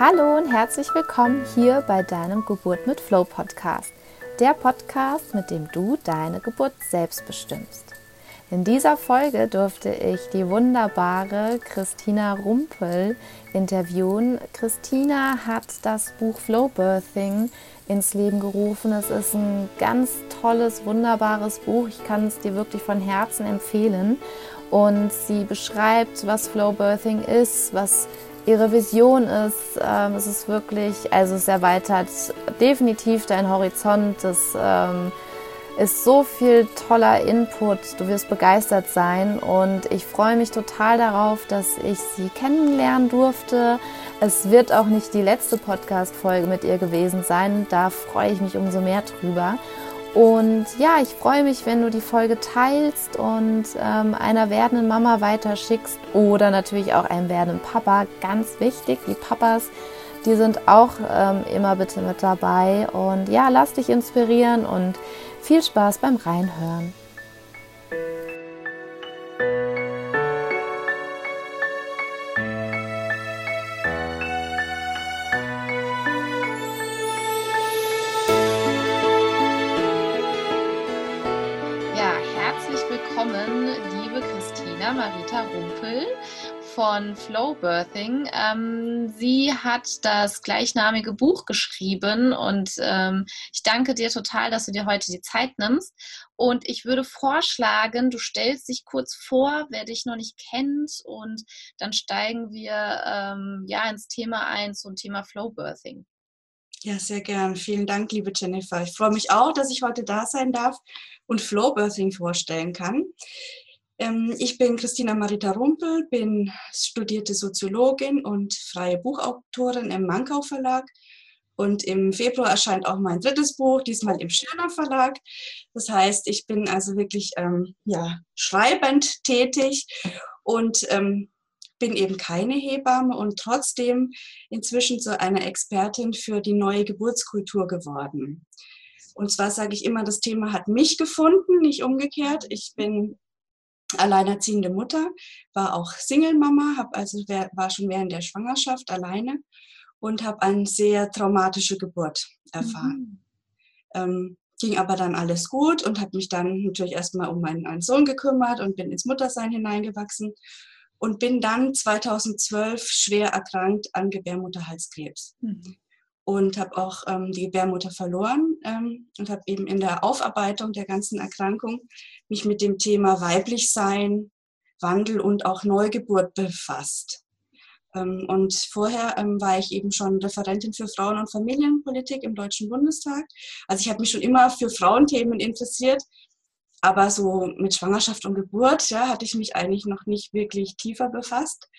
Hallo und herzlich willkommen hier bei deinem Geburt mit Flow Podcast. Der Podcast, mit dem du deine Geburt selbst bestimmst. In dieser Folge durfte ich die wunderbare Christina Rumpel interviewen. Christina hat das Buch Flow Birthing ins Leben gerufen. Es ist ein ganz tolles, wunderbares Buch. Ich kann es dir wirklich von Herzen empfehlen. Und sie beschreibt, was Flow Birthing ist, was ihre Vision ist. Ähm, es ist wirklich, also es erweitert definitiv deinen Horizont. Es ähm, ist so viel toller Input. Du wirst begeistert sein und ich freue mich total darauf, dass ich sie kennenlernen durfte. Es wird auch nicht die letzte Podcast-Folge mit ihr gewesen sein. Da freue ich mich umso mehr drüber. Und ja, ich freue mich, wenn du die Folge teilst und ähm, einer werdenden Mama weiterschickst oder natürlich auch einem werdenden Papa. Ganz wichtig, die Papas, die sind auch ähm, immer bitte mit dabei. Und ja, lass dich inspirieren und viel Spaß beim Reinhören. Von Flow Birthing. Ähm, sie hat das gleichnamige Buch geschrieben und ähm, ich danke dir total, dass du dir heute die Zeit nimmst. Und ich würde vorschlagen, du stellst dich kurz vor, wer dich noch nicht kennt und dann steigen wir ähm, ja ins Thema ein zum Thema Flow Birthing. Ja, sehr gern. Vielen Dank, liebe Jennifer. Ich freue mich auch, dass ich heute da sein darf und Flow Birthing vorstellen kann. Ähm, ich bin Christina Marita Rumpel, bin studierte Soziologin und freie Buchautorin im Mankau Verlag. Und im Februar erscheint auch mein drittes Buch, diesmal im Schirner Verlag. Das heißt, ich bin also wirklich ähm, ja, schreibend tätig und ähm, bin eben keine Hebamme und trotzdem inzwischen zu einer Expertin für die neue Geburtskultur geworden. Und zwar sage ich immer, das Thema hat mich gefunden, nicht umgekehrt. Ich bin alleinerziehende Mutter, war auch Single-Mama, hab also war schon während der Schwangerschaft alleine und habe eine sehr traumatische Geburt erfahren. Mhm. Ähm, ging aber dann alles gut und habe mich dann natürlich erstmal um meinen, meinen Sohn gekümmert und bin ins Muttersein hineingewachsen und bin dann 2012 schwer erkrankt an Gebärmutterhalskrebs. Mhm und habe auch ähm, die Gebärmutter verloren ähm, und habe eben in der Aufarbeitung der ganzen Erkrankung mich mit dem Thema weiblich sein, Wandel und auch Neugeburt befasst. Ähm, und vorher ähm, war ich eben schon Referentin für Frauen- und Familienpolitik im Deutschen Bundestag. Also ich habe mich schon immer für Frauenthemen interessiert, aber so mit Schwangerschaft und Geburt ja, hatte ich mich eigentlich noch nicht wirklich tiefer befasst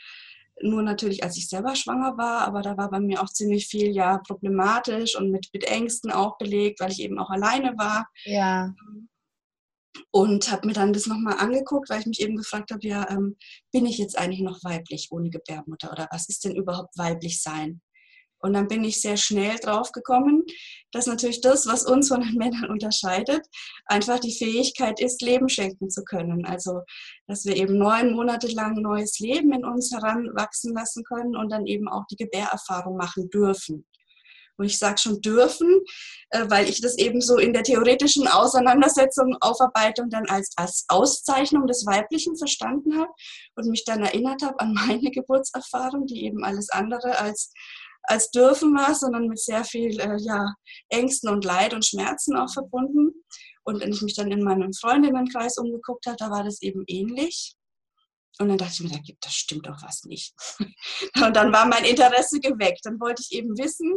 nur natürlich, als ich selber schwanger war, aber da war bei mir auch ziemlich viel ja problematisch und mit, mit Ängsten auch belegt, weil ich eben auch alleine war. Ja. Und habe mir dann das nochmal angeguckt, weil ich mich eben gefragt habe, ja, ähm, bin ich jetzt eigentlich noch weiblich ohne Gebärmutter oder was ist denn überhaupt weiblich sein? Und dann bin ich sehr schnell drauf gekommen, dass natürlich das, was uns von den Männern unterscheidet, einfach die Fähigkeit ist, Leben schenken zu können. Also, dass wir eben neun Monate lang neues Leben in uns heranwachsen lassen können und dann eben auch die Gebärerfahrung machen dürfen. Und ich sage schon dürfen, äh, weil ich das eben so in der theoretischen Auseinandersetzung, Aufarbeitung dann als, als Auszeichnung des Weiblichen verstanden habe und mich dann erinnert habe an meine Geburtserfahrung, die eben alles andere als als dürfen war, sondern mit sehr viel äh, ja, Ängsten und Leid und Schmerzen auch verbunden. Und wenn ich mich dann in meinem Freundinnenkreis umgeguckt habe, da war das eben ähnlich. Und dann dachte ich mir, da gibt das stimmt doch was nicht. und dann war mein Interesse geweckt. Dann wollte ich eben wissen,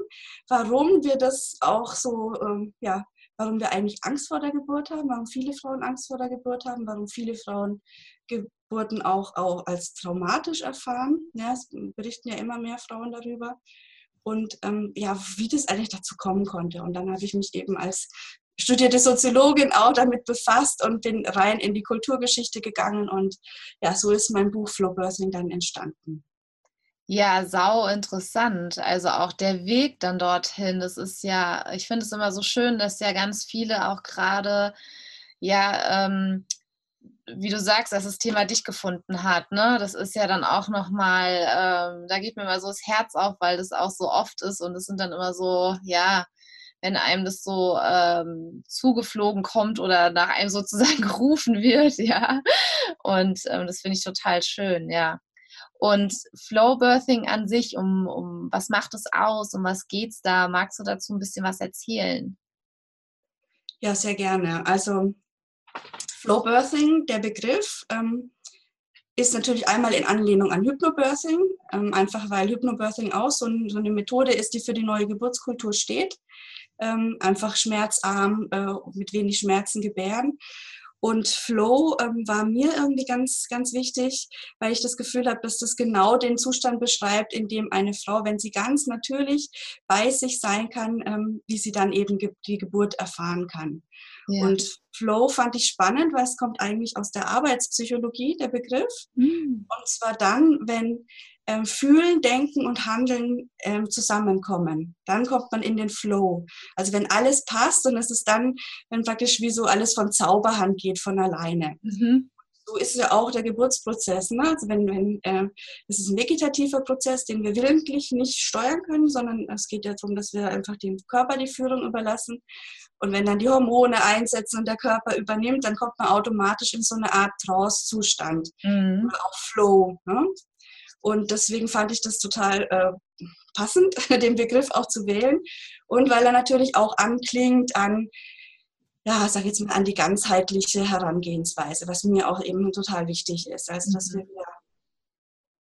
warum wir das auch so, ähm, ja, warum wir eigentlich Angst vor der Geburt haben, warum viele Frauen Angst vor der Geburt haben, warum viele Frauen Geburten auch, auch als traumatisch erfahren. Ja, es berichten ja immer mehr Frauen darüber und ähm, ja, wie das eigentlich dazu kommen konnte. Und dann habe ich mich eben als studierte Soziologin auch damit befasst und bin rein in die Kulturgeschichte gegangen und ja, so ist mein Buch Flow Birthing dann entstanden. Ja, sau interessant. Also auch der Weg dann dorthin, das ist ja, ich finde es immer so schön, dass ja ganz viele auch gerade ja ähm, wie du sagst, dass das Thema dich gefunden hat, ne? Das ist ja dann auch nochmal, ähm, da geht mir immer so das Herz auf, weil das auch so oft ist und es sind dann immer so, ja, wenn einem das so ähm, zugeflogen kommt oder nach einem sozusagen gerufen wird, ja. Und ähm, das finde ich total schön, ja. Und Flowbirthing an sich, um, um was macht es aus, um was geht es da? Magst du dazu ein bisschen was erzählen? Ja, sehr gerne. Also Flowbirthing, der Begriff, ähm, ist natürlich einmal in Anlehnung an Hypnobirthing, ähm, einfach weil Hypnobirthing auch so, ein, so, eine Methode ist, die für die neue Geburtskultur steht. Ähm, einfach schmerzarm, äh, mit wenig Schmerzen gebären. Und Flow ähm, war mir irgendwie ganz, ganz wichtig, weil ich das Gefühl habe, dass das genau den Zustand beschreibt, in dem eine Frau, wenn sie ganz natürlich bei sich sein kann, ähm, wie sie dann eben die Geburt erfahren kann. Ja. Und Flow fand ich spannend, weil es kommt eigentlich aus der Arbeitspsychologie, der Begriff. Mhm. Und zwar dann, wenn ähm, Fühlen, Denken und Handeln ähm, zusammenkommen. Dann kommt man in den Flow. Also wenn alles passt und es ist dann, wenn praktisch wie so alles von Zauberhand geht, von alleine. Mhm. So ist ja auch der Geburtsprozess. Ne? Also wenn, wenn äh, es ist ein vegetativer Prozess, den wir willentlich nicht steuern können, sondern es geht ja darum, dass wir einfach dem Körper die Führung überlassen. Und wenn dann die Hormone einsetzen und der Körper übernimmt, dann kommt man automatisch in so eine Art Trance-Zustand. Mhm. Oder auch Flow. Ne? Und deswegen fand ich das total äh, passend, den Begriff auch zu wählen. Und weil er natürlich auch anklingt an, ja, sag jetzt mal, an die ganzheitliche Herangehensweise, was mir auch eben total wichtig ist. Also, dass mhm. wir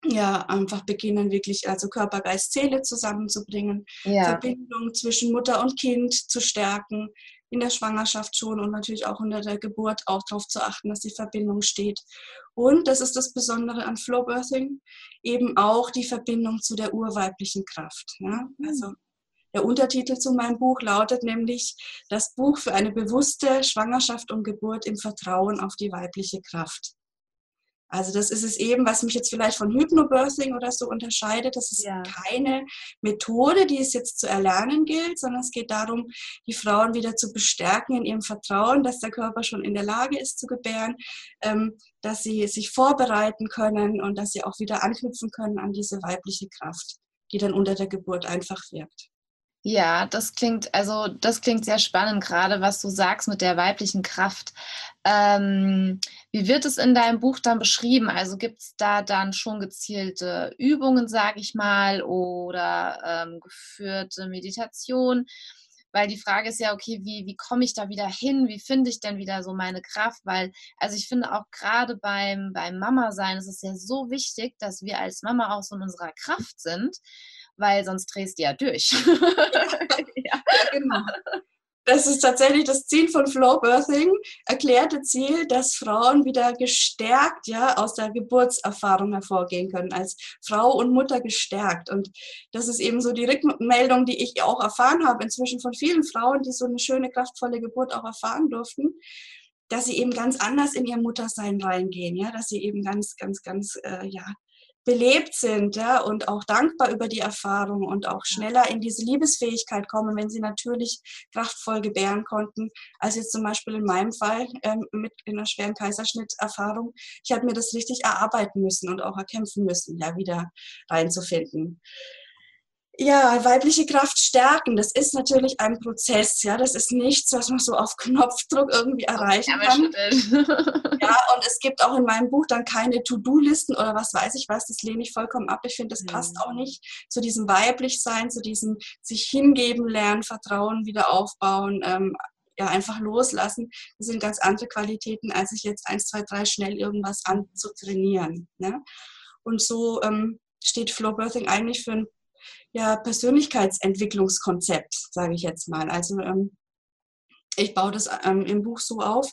ja, einfach beginnen, wirklich also Körper, Geist, Seele zusammenzubringen, ja. Verbindung zwischen Mutter und Kind zu stärken, in der Schwangerschaft schon und natürlich auch unter der Geburt auch darauf zu achten, dass die Verbindung steht. Und das ist das Besondere an Flowbirthing, eben auch die Verbindung zu der urweiblichen Kraft. Ja? Mhm. Also der Untertitel zu meinem Buch lautet nämlich das Buch für eine bewusste Schwangerschaft und Geburt im Vertrauen auf die weibliche Kraft. Also das ist es eben, was mich jetzt vielleicht von Hypnobirthing oder so unterscheidet. Das ist ja. keine Methode, die es jetzt zu erlernen gilt, sondern es geht darum, die Frauen wieder zu bestärken in ihrem Vertrauen, dass der Körper schon in der Lage ist zu gebären, ähm, dass sie sich vorbereiten können und dass sie auch wieder anknüpfen können an diese weibliche Kraft, die dann unter der Geburt einfach wirkt. Ja, das klingt, also das klingt sehr spannend, gerade was du sagst mit der weiblichen Kraft. Ähm, wie wird es in deinem Buch dann beschrieben? Also gibt es da dann schon gezielte Übungen, sage ich mal, oder ähm, geführte Meditation? Weil die Frage ist ja, okay, wie, wie komme ich da wieder hin? Wie finde ich denn wieder so meine Kraft? Weil, also ich finde auch gerade beim, beim Mama-Sein ist es ja so wichtig, dass wir als Mama auch so in unserer Kraft sind weil sonst drehst du ja durch. ja. genau. Das ist tatsächlich das Ziel von Flow Birthing, erklärte Ziel, dass Frauen wieder gestärkt ja, aus der Geburtserfahrung hervorgehen können, als Frau und Mutter gestärkt. Und das ist eben so die Rückmeldung, die ich auch erfahren habe, inzwischen von vielen Frauen, die so eine schöne, kraftvolle Geburt auch erfahren durften, dass sie eben ganz anders in ihr Muttersein reingehen, ja, dass sie eben ganz, ganz, ganz, äh, ja, belebt sind ja, und auch dankbar über die Erfahrung und auch schneller in diese Liebesfähigkeit kommen, wenn sie natürlich kraftvoll gebären konnten, als jetzt zum Beispiel in meinem Fall ähm, mit einer schweren Kaiserschnitterfahrung. Ich habe mir das richtig erarbeiten müssen und auch erkämpfen müssen, ja, wieder reinzufinden ja, weibliche Kraft stärken, das ist natürlich ein Prozess, ja, das ist nichts, was man so auf Knopfdruck irgendwie erreichen kann. ja, und es gibt auch in meinem Buch dann keine To-Do-Listen oder was weiß ich was, das lehne ich vollkommen ab. Ich finde, das passt auch nicht zu diesem Weiblichsein, zu diesem sich hingeben lernen, Vertrauen wieder aufbauen, ähm, ja, einfach loslassen. Das sind ganz andere Qualitäten, als sich jetzt eins, zwei, drei schnell irgendwas anzutrainieren. Ne? Und so ähm, steht Flow Birthing eigentlich für ein ja, Persönlichkeitsentwicklungskonzept, sage ich jetzt mal. Also ähm, ich baue das ähm, im Buch so auf,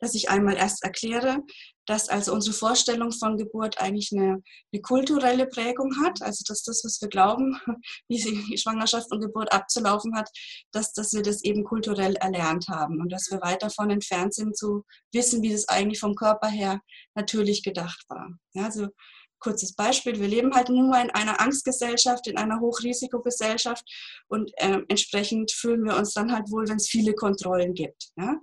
dass ich einmal erst erkläre, dass also unsere Vorstellung von Geburt eigentlich eine, eine kulturelle Prägung hat, also dass das, was wir glauben, wie Schwangerschaft und Geburt abzulaufen hat, dass, dass wir das eben kulturell erlernt haben und dass wir weit davon entfernt sind zu wissen, wie das eigentlich vom Körper her natürlich gedacht war. Ja, also kurzes Beispiel, wir leben halt mal in einer Angstgesellschaft, in einer Hochrisikogesellschaft und äh, entsprechend fühlen wir uns dann halt wohl, wenn es viele Kontrollen gibt. Ja?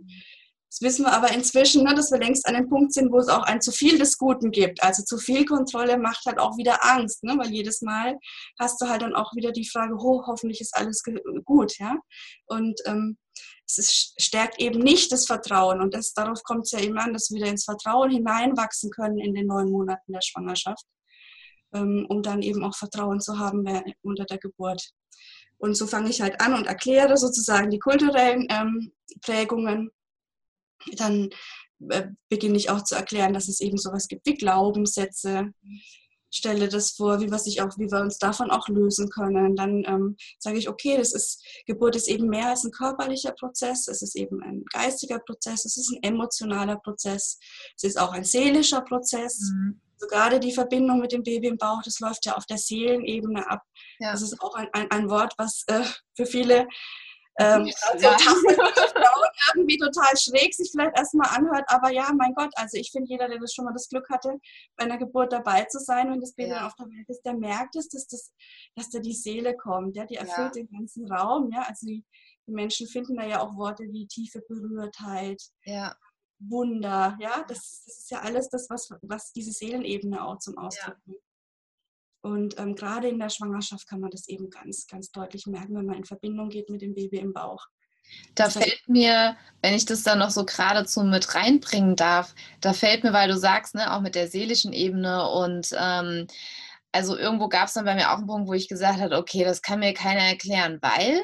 Das wissen wir aber inzwischen, ne, dass wir längst an dem Punkt sind, wo es auch ein zu viel des Guten gibt. Also zu viel Kontrolle macht halt auch wieder Angst, ne, weil jedes Mal hast du halt dann auch wieder die Frage, oh, hoffentlich ist alles gut, ja. Und ähm, es ist, stärkt eben nicht das Vertrauen. Und das, darauf kommt es ja eben an, dass wir wieder ins Vertrauen hineinwachsen können in den neun Monaten der Schwangerschaft, ähm, um dann eben auch Vertrauen zu haben unter der Geburt. Und so fange ich halt an und erkläre sozusagen die kulturellen ähm, Prägungen dann äh, beginne ich auch zu erklären, dass es eben sowas gibt wie Glaubenssätze. Stelle das vor, wie wir, sich auch, wie wir uns davon auch lösen können. Dann ähm, sage ich, okay, das ist, Geburt ist eben mehr als ein körperlicher Prozess, es ist eben ein geistiger Prozess, es ist ein emotionaler Prozess, es ist auch ein seelischer Prozess. Mhm. So gerade die Verbindung mit dem Baby im Bauch, das läuft ja auf der Seelenebene ab. Ja. Das ist auch ein, ein, ein Wort, was äh, für viele ähm, so Frauen irgendwie total schräg sich vielleicht erstmal anhört, aber ja, mein Gott, also ich finde, jeder, der das schon mal das Glück hatte, bei einer Geburt dabei zu sein, wenn das Baby ja. auf der Welt ist, der merkt es, dass, das, dass da die Seele kommt, ja, die erfüllt ja. den ganzen Raum, ja, also die, die, Menschen finden da ja auch Worte wie tiefe Berührtheit, ja. Wunder, ja, das, das, ist ja alles das, was, was diese Seelenebene auch zum Ausdruck bringt. Und ähm, gerade in der Schwangerschaft kann man das eben ganz, ganz deutlich merken, wenn man in Verbindung geht mit dem Baby im Bauch. Da fällt mir, wenn ich das dann noch so geradezu mit reinbringen darf, da fällt mir, weil du sagst, ne, auch mit der seelischen Ebene und ähm, also irgendwo gab es dann bei mir auch einen Punkt, wo ich gesagt habe, okay, das kann mir keiner erklären, weil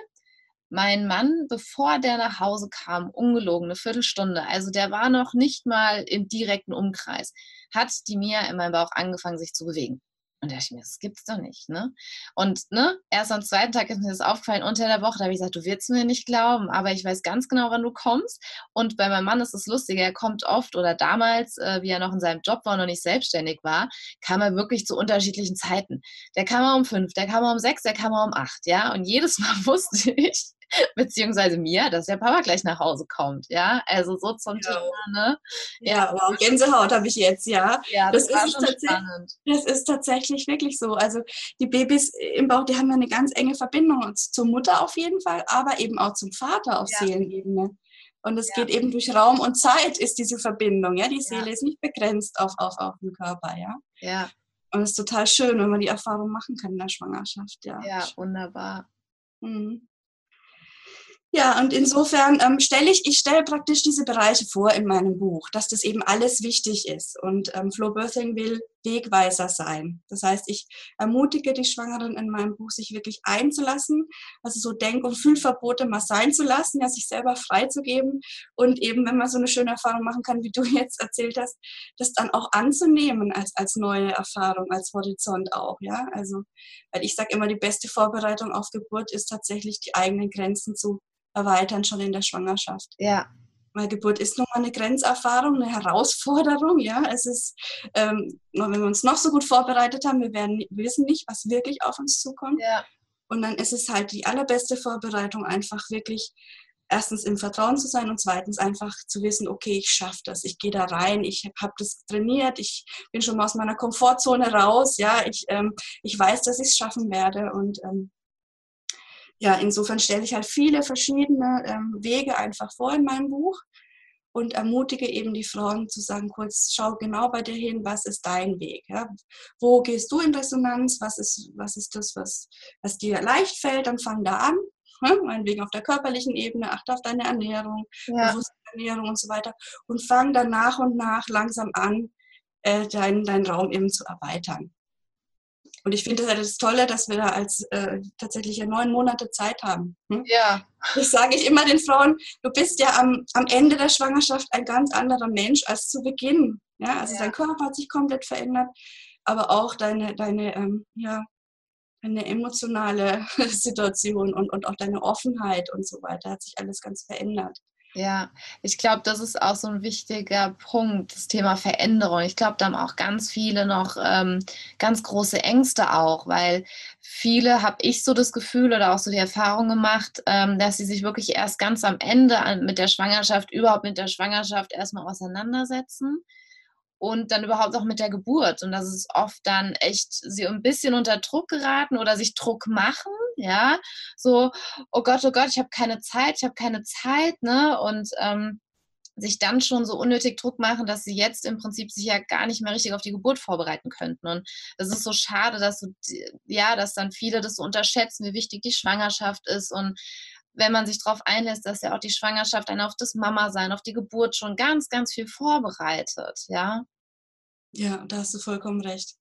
mein Mann, bevor der nach Hause kam, ungelogen, eine Viertelstunde, also der war noch nicht mal im direkten Umkreis, hat die Mia in meinem Bauch angefangen, sich zu bewegen. Und da dachte ich mir, das gibt's doch nicht, ne? Und ne, erst am zweiten Tag ist mir das aufgefallen, unter der Woche, da habe ich gesagt, du wirst mir nicht glauben, aber ich weiß ganz genau, wann du kommst. Und bei meinem Mann ist es lustig, er kommt oft oder damals, äh, wie er noch in seinem Job war und noch nicht selbstständig war, kam er wirklich zu unterschiedlichen Zeiten. Der kam mal um fünf, der kam mal um sechs, der kam mal um acht, ja? Und jedes Mal wusste ich, beziehungsweise mir, dass der Papa gleich nach Hause kommt, ja, also so zum ja. Thema, ne? Ja, ja aber auch Gänsehaut habe ich jetzt, ja. Ja, das, das ist tatsächlich, spannend. Das ist tatsächlich wirklich so. Also die Babys im Bauch, die haben ja eine ganz enge Verbindung zur Mutter auf jeden Fall, aber eben auch zum Vater auf ja. Seelenebene. Und es ja. geht eben durch Raum und Zeit ist diese Verbindung, ja. Die Seele ist nicht begrenzt auf, auf, auf den Körper, ja. Ja. Und es ist total schön, wenn man die Erfahrung machen kann in der Schwangerschaft, ja. Ja, wunderbar. Mhm. Ja, und insofern ähm, stelle ich, ich stelle praktisch diese Bereiche vor in meinem Buch, dass das eben alles wichtig ist. Und ähm, Flow Birthing will Wegweiser sein. Das heißt, ich ermutige die Schwangeren in meinem Buch, sich wirklich einzulassen, also so Denk- und Fühlverbote mal sein zu lassen, ja, sich selber freizugeben und eben, wenn man so eine schöne Erfahrung machen kann, wie du jetzt erzählt hast, das dann auch anzunehmen als, als neue Erfahrung, als Horizont auch, ja. Also, weil ich sage immer, die beste Vorbereitung auf Geburt ist tatsächlich die eigenen Grenzen zu erweitern schon in der Schwangerschaft. Ja. Weil Geburt ist nun mal eine Grenzerfahrung, eine Herausforderung. Ja, es ist, ähm, wenn wir uns noch so gut vorbereitet haben, wir werden wir wissen nicht, was wirklich auf uns zukommt. Ja. Und dann ist es halt die allerbeste Vorbereitung, einfach wirklich erstens im Vertrauen zu sein und zweitens einfach zu wissen, okay, ich schaffe das, ich gehe da rein, ich habe das trainiert, ich bin schon mal aus meiner Komfortzone raus, ja, ich, ähm, ich weiß, dass ich es schaffen werde und ähm, ja, insofern stelle ich halt viele verschiedene ähm, Wege einfach vor in meinem Buch und ermutige eben die Frauen zu sagen, kurz, schau genau bei dir hin, was ist dein Weg? Ja? Wo gehst du in Resonanz? Was ist, was ist das, was, was dir leicht fällt? Dann fang da an. Ja? Meinetwegen auf der körperlichen Ebene, achte auf deine Ernährung, ja. bewusste Ernährung und so weiter. Und fang dann nach und nach langsam an, äh, deinen dein Raum eben zu erweitern. Und ich finde das, das Tolle, dass wir da als äh, tatsächlich ja neun Monate Zeit haben. Hm? Ja. Das sage ich immer den Frauen, du bist ja am, am Ende der Schwangerschaft ein ganz anderer Mensch als zu Beginn. Ja, also ja. dein Körper hat sich komplett verändert, aber auch deine, deine, ähm, ja, deine emotionale Situation und, und auch deine Offenheit und so weiter hat sich alles ganz verändert. Ja, ich glaube, das ist auch so ein wichtiger Punkt, das Thema Veränderung. Ich glaube, da haben auch ganz viele noch ähm, ganz große Ängste auch, weil viele, habe ich so das Gefühl oder auch so die Erfahrung gemacht, ähm, dass sie sich wirklich erst ganz am Ende an, mit der Schwangerschaft, überhaupt mit der Schwangerschaft erstmal auseinandersetzen und dann überhaupt auch mit der Geburt. Und das ist oft dann echt sie ein bisschen unter Druck geraten oder sich Druck machen, ja, so, oh Gott, oh Gott, ich habe keine Zeit, ich habe keine Zeit, ne? Und ähm, sich dann schon so unnötig Druck machen, dass sie jetzt im Prinzip sich ja gar nicht mehr richtig auf die Geburt vorbereiten könnten. Und das ist so schade, dass so, ja, dass dann viele das so unterschätzen, wie wichtig die Schwangerschaft ist und wenn man sich darauf einlässt, dass ja auch die Schwangerschaft einen auf das Mama-Sein, auf die Geburt schon ganz, ganz viel vorbereitet, ja. Ja, da hast du vollkommen recht.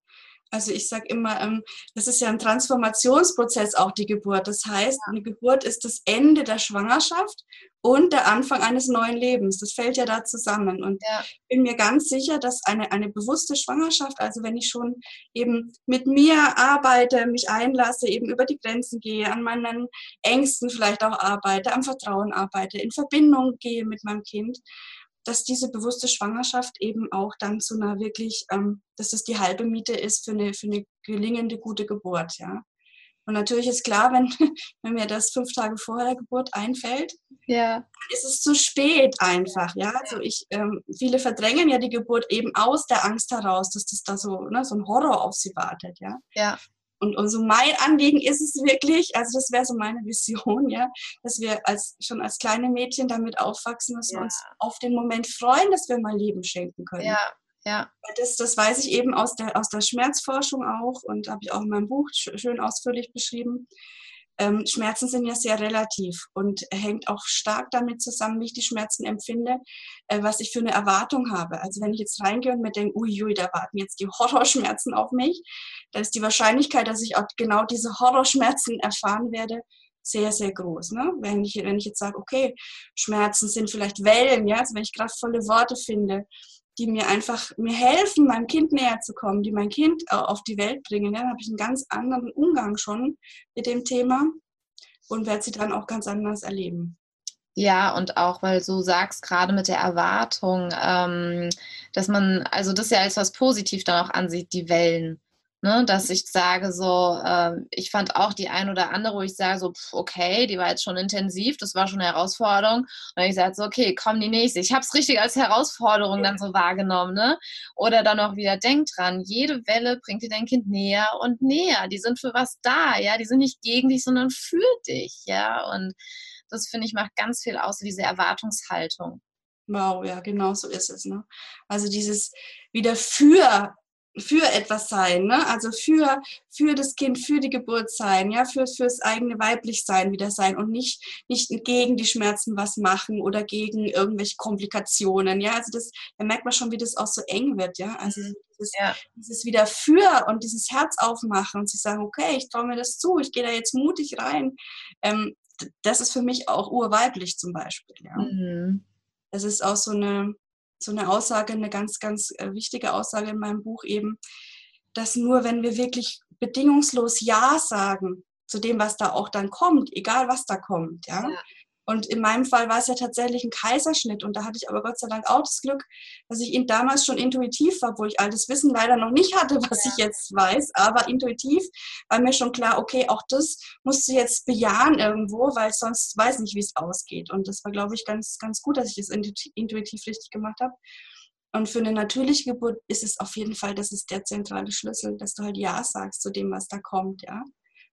Also ich sage immer, ähm, das ist ja ein Transformationsprozess auch die Geburt. Das heißt, eine Geburt ist das Ende der Schwangerschaft und der Anfang eines neuen Lebens. Das fällt ja da zusammen. Und ja. ich bin mir ganz sicher, dass eine, eine bewusste Schwangerschaft, also wenn ich schon eben mit mir arbeite, mich einlasse, eben über die Grenzen gehe, an meinen Ängsten vielleicht auch arbeite, am Vertrauen arbeite, in Verbindung gehe mit meinem Kind, dass diese bewusste Schwangerschaft eben auch dann zu einer wirklich, ähm, dass das die halbe Miete ist für eine, für eine gelingende gute Geburt, ja. Und natürlich ist klar, wenn, wenn mir das fünf Tage vor der Geburt einfällt, ja. ist es zu spät einfach. Ja, also ich, ähm, viele verdrängen ja die Geburt eben aus der Angst heraus, dass das da so, ne, so ein Horror auf sie wartet. Ja. ja. Und, und so mein Anliegen ist es wirklich, also das wäre so meine Vision, ja, dass wir als, schon als kleine Mädchen damit aufwachsen, dass ja. wir uns auf den Moment freuen, dass wir mal Leben schenken können. Ja, ja. Das, das weiß ich eben aus der, aus der Schmerzforschung auch und habe ich auch in meinem Buch schön ausführlich beschrieben. Ähm, Schmerzen sind ja sehr relativ und hängt auch stark damit zusammen, wie ich die Schmerzen empfinde, äh, was ich für eine Erwartung habe. Also wenn ich jetzt reingehe und mir denke, uiui, da warten jetzt die Horrorschmerzen auf mich, dann ist die Wahrscheinlichkeit, dass ich auch genau diese Horrorschmerzen erfahren werde, sehr, sehr groß. Ne? Wenn, ich, wenn ich jetzt sage, okay, Schmerzen sind vielleicht Wellen, ja, also wenn ich kraftvolle Worte finde, die mir einfach mir helfen, meinem Kind näher zu kommen, die mein Kind auf die Welt bringen. Dann habe ich einen ganz anderen Umgang schon mit dem Thema und werde sie dann auch ganz anders erleben. Ja, und auch, weil du sagst, gerade mit der Erwartung, ähm, dass man, also das ja als was positiv dann auch ansieht, die Wellen. Ne, dass ich sage so, äh, ich fand auch die ein oder andere, wo ich sage so, pff, okay, die war jetzt schon intensiv, das war schon eine Herausforderung. Und ich sage so, okay, komm die nächste. Ich habe es richtig als Herausforderung dann so wahrgenommen. Ne? Oder dann auch wieder, denk dran, jede Welle bringt dir dein Kind näher und näher. Die sind für was da, ja. Die sind nicht gegen dich, sondern für dich, ja. Und das finde ich macht ganz viel aus, diese Erwartungshaltung. Wow, ja, genau so ist es. Ne? Also dieses wieder für für etwas sein, ne? also für, für das Kind, für die Geburt sein, ja, für, fürs eigene Weiblichsein wieder sein und nicht, nicht gegen die Schmerzen was machen oder gegen irgendwelche Komplikationen, ja, also das, da merkt man schon, wie das auch so eng wird, ja, also mhm. dieses, ja. dieses wieder für und dieses Herz aufmachen und sich sagen, okay, ich traue mir das zu, ich gehe da jetzt mutig rein, ähm, das ist für mich auch urweiblich zum Beispiel, ja. Mhm. Das ist auch so eine, so eine Aussage, eine ganz, ganz äh, wichtige Aussage in meinem Buch eben, dass nur wenn wir wirklich bedingungslos Ja sagen zu dem, was da auch dann kommt, egal was da kommt, ja, ja. Und in meinem Fall war es ja tatsächlich ein Kaiserschnitt. Und da hatte ich aber Gott sei Dank auch das Glück, dass ich ihn damals schon intuitiv war, wo ich all das Wissen leider noch nicht hatte, was ja. ich jetzt weiß. Aber intuitiv war mir schon klar, okay, auch das musst du jetzt bejahen irgendwo, weil sonst weiß nicht, wie es ausgeht. Und das war, glaube ich, ganz, ganz gut, dass ich das intuitiv richtig gemacht habe. Und für eine natürliche Geburt ist es auf jeden Fall, das ist der zentrale Schlüssel, dass du halt Ja sagst zu dem, was da kommt, ja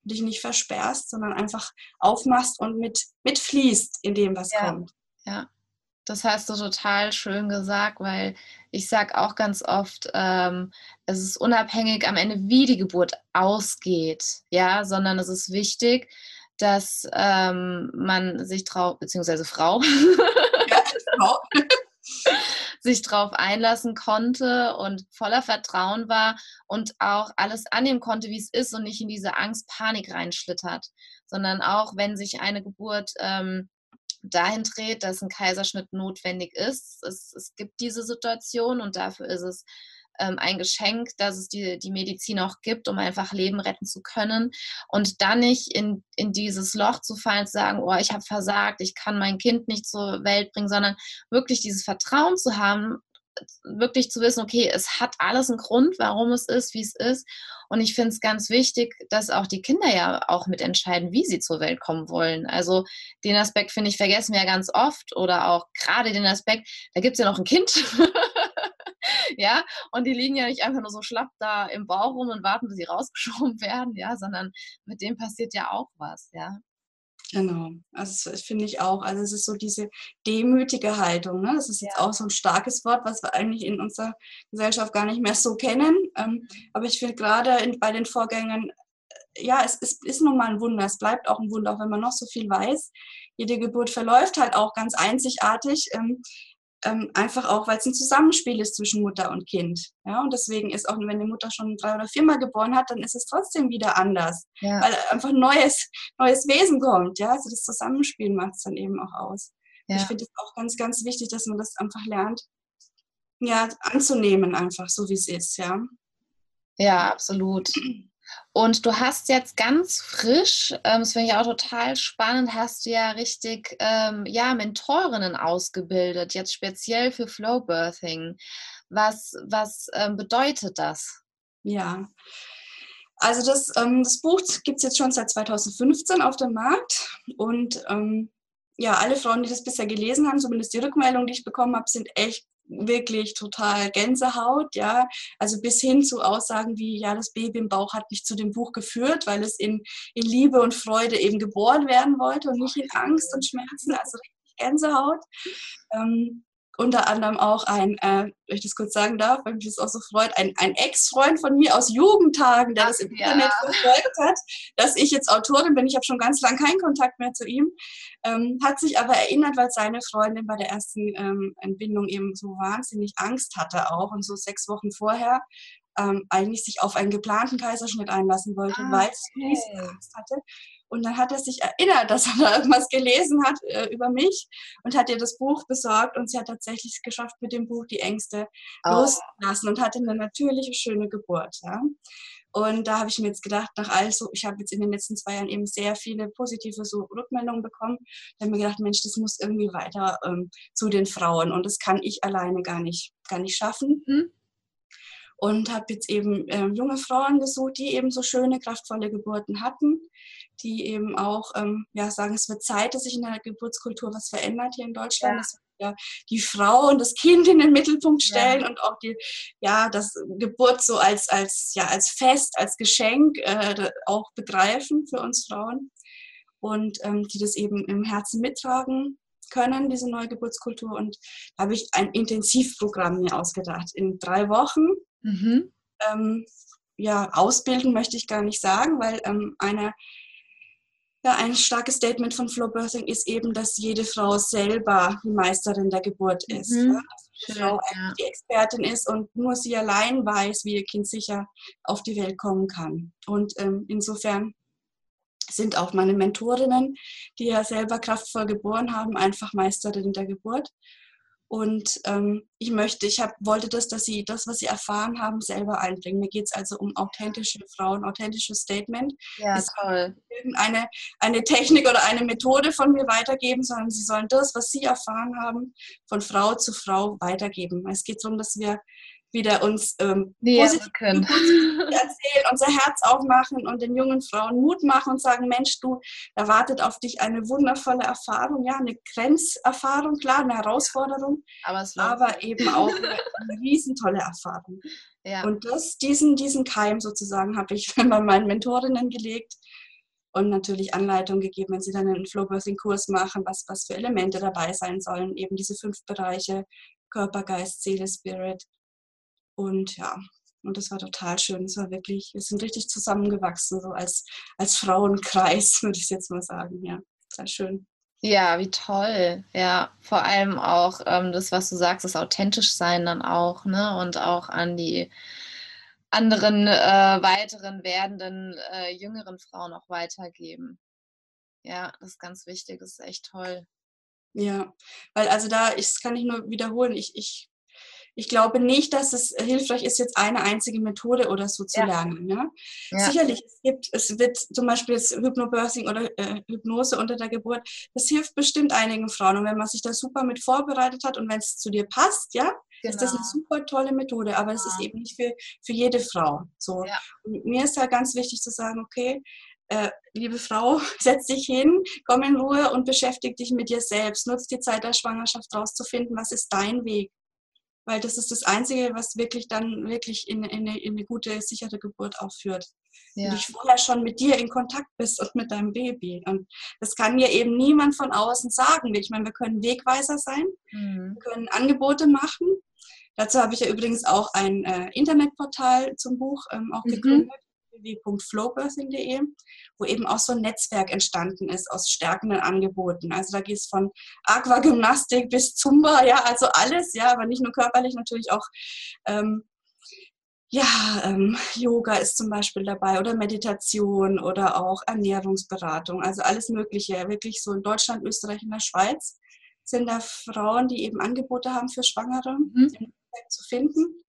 dich nicht versperrst, sondern einfach aufmachst und mit, mitfließt in dem, was ja. kommt. Ja, das hast du total schön gesagt, weil ich sage auch ganz oft, ähm, es ist unabhängig am Ende, wie die Geburt ausgeht, ja, sondern es ist wichtig, dass ähm, man sich traut, beziehungsweise Frau, ja, Frau. sich darauf einlassen konnte und voller Vertrauen war und auch alles annehmen konnte, wie es ist und nicht in diese Angst, Panik reinschlittert, sondern auch wenn sich eine Geburt ähm, dahin dreht, dass ein Kaiserschnitt notwendig ist. Es, es gibt diese Situation und dafür ist es ähm, ein Geschenk, dass es die, die Medizin auch gibt, um einfach Leben retten zu können. Und dann nicht in, in dieses Loch zu fallen, zu sagen, oh, ich habe versagt, ich kann mein Kind nicht zur Welt bringen, sondern wirklich dieses Vertrauen zu haben, wirklich zu wissen, okay, es hat alles einen Grund, warum es ist, wie es ist. Und ich finde es ganz wichtig, dass auch die Kinder ja auch mitentscheiden, wie sie zur Welt kommen wollen. Also den Aspekt, finde ich, vergessen wir ja ganz oft oder auch gerade den Aspekt, da gibt es ja noch ein Kind. ja, und die liegen ja nicht einfach nur so schlapp da im Bauch rum und warten, bis sie rausgeschoben werden, ja, sondern mit dem passiert ja auch was, ja. Genau, also das finde ich auch. Also es ist so diese demütige Haltung. Ne? Das ist jetzt ja. auch so ein starkes Wort, was wir eigentlich in unserer Gesellschaft gar nicht mehr so kennen. Ähm, aber ich finde gerade bei den Vorgängen, äh, ja, es, es ist nun mal ein Wunder. Es bleibt auch ein Wunder, auch wenn man noch so viel weiß. Jede Geburt verläuft halt auch ganz einzigartig. Ähm, ähm, einfach auch, weil es ein Zusammenspiel ist zwischen Mutter und Kind. Ja, und deswegen ist auch, wenn die Mutter schon drei oder viermal geboren hat, dann ist es trotzdem wieder anders, ja. weil einfach ein neues, neues Wesen kommt. Ja, also das Zusammenspiel macht es dann eben auch aus. Ja. Ich finde es auch ganz, ganz wichtig, dass man das einfach lernt, ja, anzunehmen, einfach so wie es ist. Ja, ja absolut. Und du hast jetzt ganz frisch, ähm, das finde ich auch total spannend, hast du ja richtig ähm, ja, Mentorinnen ausgebildet, jetzt speziell für Flowbirthing. Was, was ähm, bedeutet das? Ja, also das, ähm, das Buch gibt es jetzt schon seit 2015 auf dem Markt und ähm, ja, alle Frauen, die das bisher gelesen haben, zumindest die Rückmeldungen, die ich bekommen habe, sind echt wirklich total Gänsehaut, ja. Also bis hin zu Aussagen wie, ja, das Baby im Bauch hat mich zu dem Buch geführt, weil es in, in Liebe und Freude eben geboren werden wollte und nicht in Angst und Schmerzen, also richtig Gänsehaut. Ähm, unter anderem auch ein, äh, wenn ich das kurz sagen darf, weil mich das auch so freut, ein, ein Ex-Freund von mir aus Jugendtagen, der Ach, das im ja. Internet verfolgt hat, dass ich jetzt Autorin bin. Ich habe schon ganz lange keinen Kontakt mehr zu ihm, ähm, hat sich aber erinnert, weil seine Freundin bei der ersten ähm, Entbindung eben so wahnsinnig Angst hatte auch und so sechs Wochen vorher ähm, eigentlich sich auf einen geplanten Kaiserschnitt einlassen wollte, ah, weil sie okay. Angst hatte. Und dann hat er sich erinnert, dass er da irgendwas gelesen hat äh, über mich und hat ihr das Buch besorgt und sie hat tatsächlich geschafft, mit dem Buch die Ängste oh. loszulassen und hatte eine natürliche, schöne Geburt. Ja. Und da habe ich mir jetzt gedacht, nach all so, ich habe jetzt in den letzten zwei Jahren eben sehr viele positive so Rückmeldungen bekommen. Da habe mir gedacht, Mensch, das muss irgendwie weiter ähm, zu den Frauen und das kann ich alleine gar nicht, gar nicht schaffen. Mhm und habe jetzt eben äh, junge Frauen gesucht, die eben so schöne, kraftvolle Geburten hatten, die eben auch ähm, ja, sagen, es wird Zeit, dass sich in der Geburtskultur was verändert hier in Deutschland. Ja. Dass wir die Frau und das Kind in den Mittelpunkt stellen ja. und auch die, ja, das Geburt so als, als, ja, als Fest, als Geschenk äh, auch begreifen für uns Frauen und ähm, die das eben im Herzen mittragen können, diese neue Geburtskultur. Und da habe ich ein Intensivprogramm mir ausgedacht. In drei Wochen Mhm. Ähm, ja, ausbilden möchte ich gar nicht sagen, weil ähm, eine, ja, ein starkes Statement von Flow Birthing ist eben, dass jede Frau selber die Meisterin der Geburt ist. Mhm. Ja? Dass die Frau ja. die Expertin ist und nur sie allein weiß, wie ihr Kind sicher auf die Welt kommen kann. Und ähm, insofern sind auch meine Mentorinnen, die ja selber kraftvoll geboren haben, einfach Meisterinnen der Geburt. Und ähm, ich möchte, ich hab, wollte das, dass sie das, was sie erfahren haben, selber einbringen. Mir geht es also um authentische Frauen, authentisches Statement. Ja, es toll. Irgendeine eine Technik oder eine Methode von mir weitergeben, sondern sie sollen das, was sie erfahren haben, von Frau zu Frau weitergeben. Es geht darum, dass wir wieder uns ähm, positiv können. erzählen, unser Herz aufmachen und den jungen Frauen Mut machen und sagen, Mensch, du erwartet auf dich eine wundervolle Erfahrung, ja, eine Grenzerfahrung, klar, eine Herausforderung, aber, aber eben auch eine, eine riesentolle Erfahrung. Ja. Und das, diesen, diesen Keim sozusagen habe ich bei meinen Mentorinnen gelegt und natürlich Anleitungen gegeben, wenn sie dann einen Flowbirthing-Kurs machen, was, was für Elemente dabei sein sollen, eben diese fünf Bereiche, Körper, Geist, Seele, Spirit, und ja, und das war total schön. Es war wirklich, wir sind richtig zusammengewachsen, so als, als Frauenkreis, würde ich jetzt mal sagen. Ja, sehr schön. Ja, wie toll. Ja, vor allem auch ähm, das, was du sagst, das authentisch sein dann auch, ne? Und auch an die anderen äh, weiteren werdenden äh, jüngeren Frauen auch weitergeben. Ja, das ist ganz wichtig, das ist echt toll. Ja, weil also da, ich, das kann ich nur wiederholen, ich, ich ich glaube nicht, dass es hilfreich ist, jetzt eine einzige Methode oder so zu ja. lernen. Ja? ja? Sicherlich, es gibt, es wird zum Beispiel jetzt Hypnobirthing oder äh, Hypnose unter der Geburt, das hilft bestimmt einigen Frauen. Und wenn man sich da super mit vorbereitet hat und wenn es zu dir passt, ja, Genau. ist das eine genau. super tolle Methode, aber es ist eben nicht für, für jede Frau. So. Ja. mir ist halt ganz wichtig zu sagen, okay, äh, liebe Frau, setz dich hin, komm in Ruhe und beschäftige dich mit dir selbst. Nutz die Zeit der Schwangerschaft rauszufinden, was ist dein Weg weil das ist das Einzige, was wirklich dann wirklich in, in, eine, in eine gute, sichere Geburt auch führt. Ja. Und du vorher schon mit dir in Kontakt bist und mit deinem Baby. Und das kann dir eben niemand von außen sagen. Ich meine, wir können Wegweiser sein, mhm. wir können Angebote machen. Dazu habe ich ja übrigens auch ein äh, Internetportal zum Buch ähm, auch mhm. www.flowbirthing.de, wo eben auch so ein Netzwerk entstanden ist aus stärkenden Angeboten. Also da geht es von Aquagymnastik bis Zumba, ja, also alles, ja, aber nicht nur körperlich, natürlich auch ähm, ja, ähm, Yoga ist zum Beispiel dabei oder Meditation oder auch Ernährungsberatung, also alles Mögliche. Wirklich so in Deutschland, Österreich und der Schweiz sind da Frauen, die eben Angebote haben für Schwangere mhm. zu finden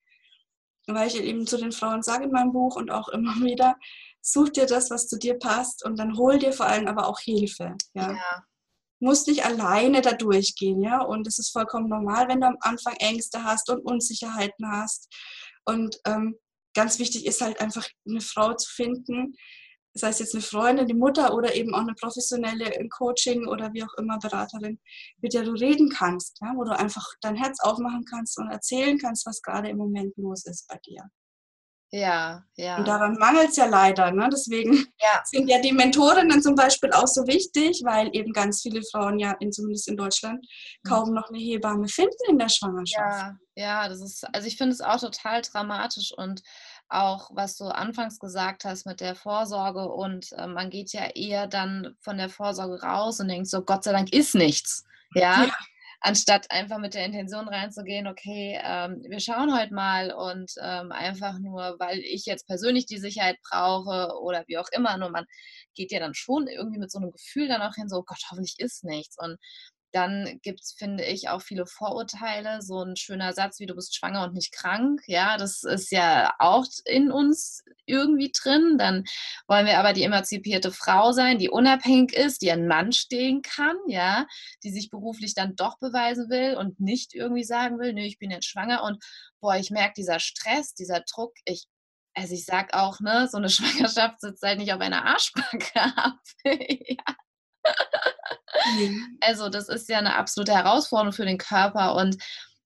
weil ich eben zu den Frauen sage in meinem Buch und auch immer wieder, such dir das, was zu dir passt und dann hol dir vor allem aber auch Hilfe. Ja. ja. Musst nicht alleine da durchgehen, ja. Und es ist vollkommen normal, wenn du am Anfang Ängste hast und Unsicherheiten hast. Und ähm, ganz wichtig ist halt einfach eine Frau zu finden, sei es jetzt eine Freundin, die Mutter oder eben auch eine professionelle Coaching oder wie auch immer Beraterin, mit der du reden kannst, ja, wo du einfach dein Herz aufmachen kannst und erzählen kannst, was gerade im Moment los ist bei dir. Ja, ja. Und daran mangelt es ja leider. Ne? Deswegen ja. sind ja die Mentorinnen zum Beispiel auch so wichtig, weil eben ganz viele Frauen ja, in, zumindest in Deutschland, mhm. kaum noch eine Hebamme finden in der Schwangerschaft. Ja, ja, das ist, also ich finde es auch total dramatisch und auch, was du anfangs gesagt hast mit der Vorsorge und äh, man geht ja eher dann von der Vorsorge raus und denkt so, Gott sei Dank ist nichts. Ja. ja. Anstatt einfach mit der Intention reinzugehen, okay, ähm, wir schauen heute mal und ähm, einfach nur, weil ich jetzt persönlich die Sicherheit brauche oder wie auch immer, nur man geht ja dann schon irgendwie mit so einem Gefühl dann auch hin, so, Gott, hoffentlich ist nichts. Und dann gibt es, finde ich, auch viele Vorurteile. So ein schöner Satz wie du bist schwanger und nicht krank. Ja, das ist ja auch in uns irgendwie drin. Dann wollen wir aber die emanzipierte Frau sein, die unabhängig ist, die ein Mann stehen kann, ja, die sich beruflich dann doch beweisen will und nicht irgendwie sagen will, nö, ich bin jetzt schwanger und boah, ich merke dieser Stress, dieser Druck, ich also ich sag auch, ne, so eine Schwangerschaft sitzt halt nicht auf einer Arschbacke ab. ja. Also das ist ja eine absolute Herausforderung für den Körper und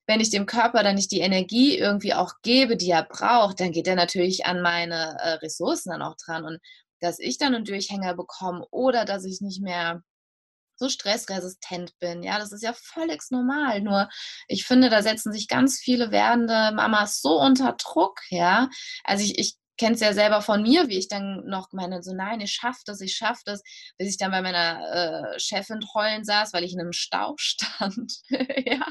wenn ich dem Körper dann nicht die Energie irgendwie auch gebe, die er braucht, dann geht er natürlich an meine äh, Ressourcen dann auch dran und dass ich dann einen Durchhänger bekomme oder dass ich nicht mehr so stressresistent bin. Ja, das ist ja völlig normal. Nur ich finde, da setzen sich ganz viele werdende Mamas so unter Druck. Ja, also ich, ich kenne es ja selber von mir, wie ich dann noch meine, so nein, ich schaffe das, ich schaffe das, bis ich dann bei meiner äh, Chefin heulen saß, weil ich in einem Stau stand. ja.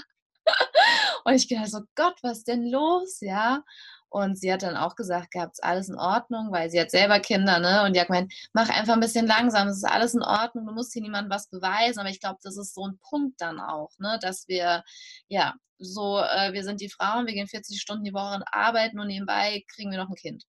Und ich gedacht so, Gott, was denn los? Ja. Und sie hat dann auch gesagt, gehabt, ist alles in Ordnung, weil sie hat selber Kinder, ne? Und die hat gemeint, mach einfach ein bisschen langsam, es ist alles in Ordnung, du musst hier niemandem was beweisen. Aber ich glaube, das ist so ein Punkt dann auch, ne? Dass wir, ja, so, äh, wir sind die Frauen, wir gehen 40 Stunden die Woche arbeiten und nebenbei kriegen wir noch ein Kind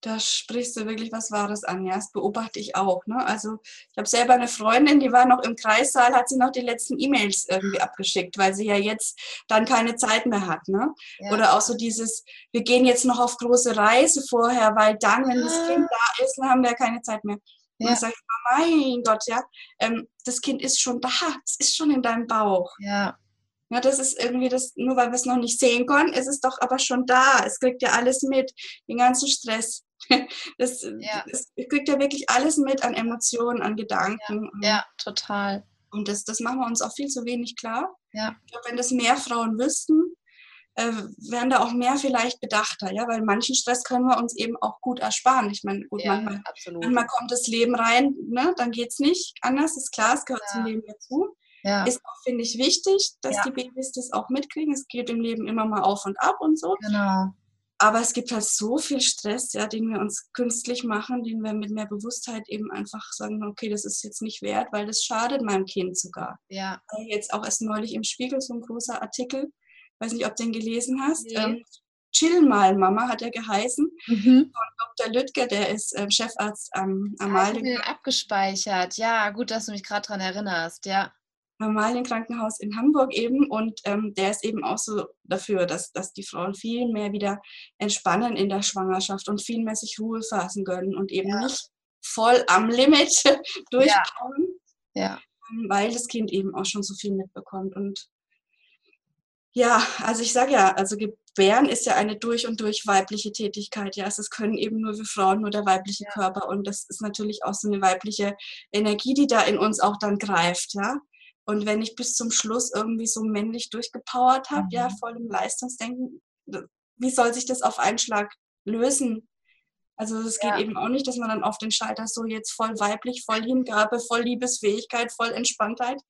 da sprichst du wirklich was Wahres an. Ja, das beobachte ich auch. Ne? Also ich habe selber eine Freundin, die war noch im Kreissaal, hat sie noch die letzten E-Mails irgendwie abgeschickt, weil sie ja jetzt dann keine Zeit mehr hat. Ne? Ja. Oder auch so dieses, wir gehen jetzt noch auf große Reise vorher, weil dann, wenn das Kind da ist, dann haben wir keine Zeit mehr. Ja. Und dann sage ich, mein Gott, ja, ähm, das Kind ist schon da, es ist schon in deinem Bauch. Ja. Ja, das ist irgendwie das, nur weil wir es noch nicht sehen können, ist es doch aber schon da. Es kriegt ja alles mit, den ganzen Stress, Das, ja. das kriegt ja wirklich alles mit an Emotionen, an Gedanken. Ja, ja total. Und das, das machen wir uns auch viel zu wenig klar. Ja. Ich glaube, wenn das mehr Frauen wüssten, äh, wären da auch mehr vielleicht bedachter, ja, weil manchen Stress können wir uns eben auch gut ersparen. Ich meine, gut, ja, manchmal, manchmal, kommt das Leben rein, ne, dann geht es nicht anders, ist klar, es gehört ja. zum Leben dazu. Ja. Ist auch, finde ich, wichtig, dass die Babys das auch mitkriegen. Es geht im Leben immer mal auf und ab und so. Genau. Aber es gibt halt so viel Stress, ja, den wir uns künstlich machen, den wir mit mehr Bewusstheit eben einfach sagen, okay, das ist jetzt nicht wert, weil das schadet meinem Kind sogar. Ja. Jetzt auch erst neulich im Spiegel so ein großer Artikel, weiß nicht, ob du den gelesen hast. Nee. Ähm, Chill mal, Mama hat er geheißen. Mhm. Von Dr. Lüttke, der ist ähm, Chefarzt am Amalie. Ich habe abgespeichert. Ja, gut, dass du mich gerade daran erinnerst. Ja normalen Krankenhaus in Hamburg eben und ähm, der ist eben auch so dafür, dass, dass die Frauen viel mehr wieder entspannen in der Schwangerschaft und viel mehr sich Ruhe fassen können und eben ja. nicht voll am Limit durchkommen, ja. ja. Ähm, weil das Kind eben auch schon so viel mitbekommt und Ja, also ich sage ja, also Gebären ist ja eine durch und durch weibliche Tätigkeit. Ja, also es können eben nur wir Frauen, nur der weibliche ja. Körper. Und das ist natürlich auch so eine weibliche Energie, die da in uns auch dann greift. Ja, und wenn ich bis zum Schluss irgendwie so männlich durchgepowert habe, mhm. ja, voll im Leistungsdenken, wie soll sich das auf einen Schlag lösen? Also es geht ja. eben auch nicht, dass man dann auf den Schalter so jetzt voll weiblich, voll Hingabe, voll Liebesfähigkeit, voll Entspanntheit.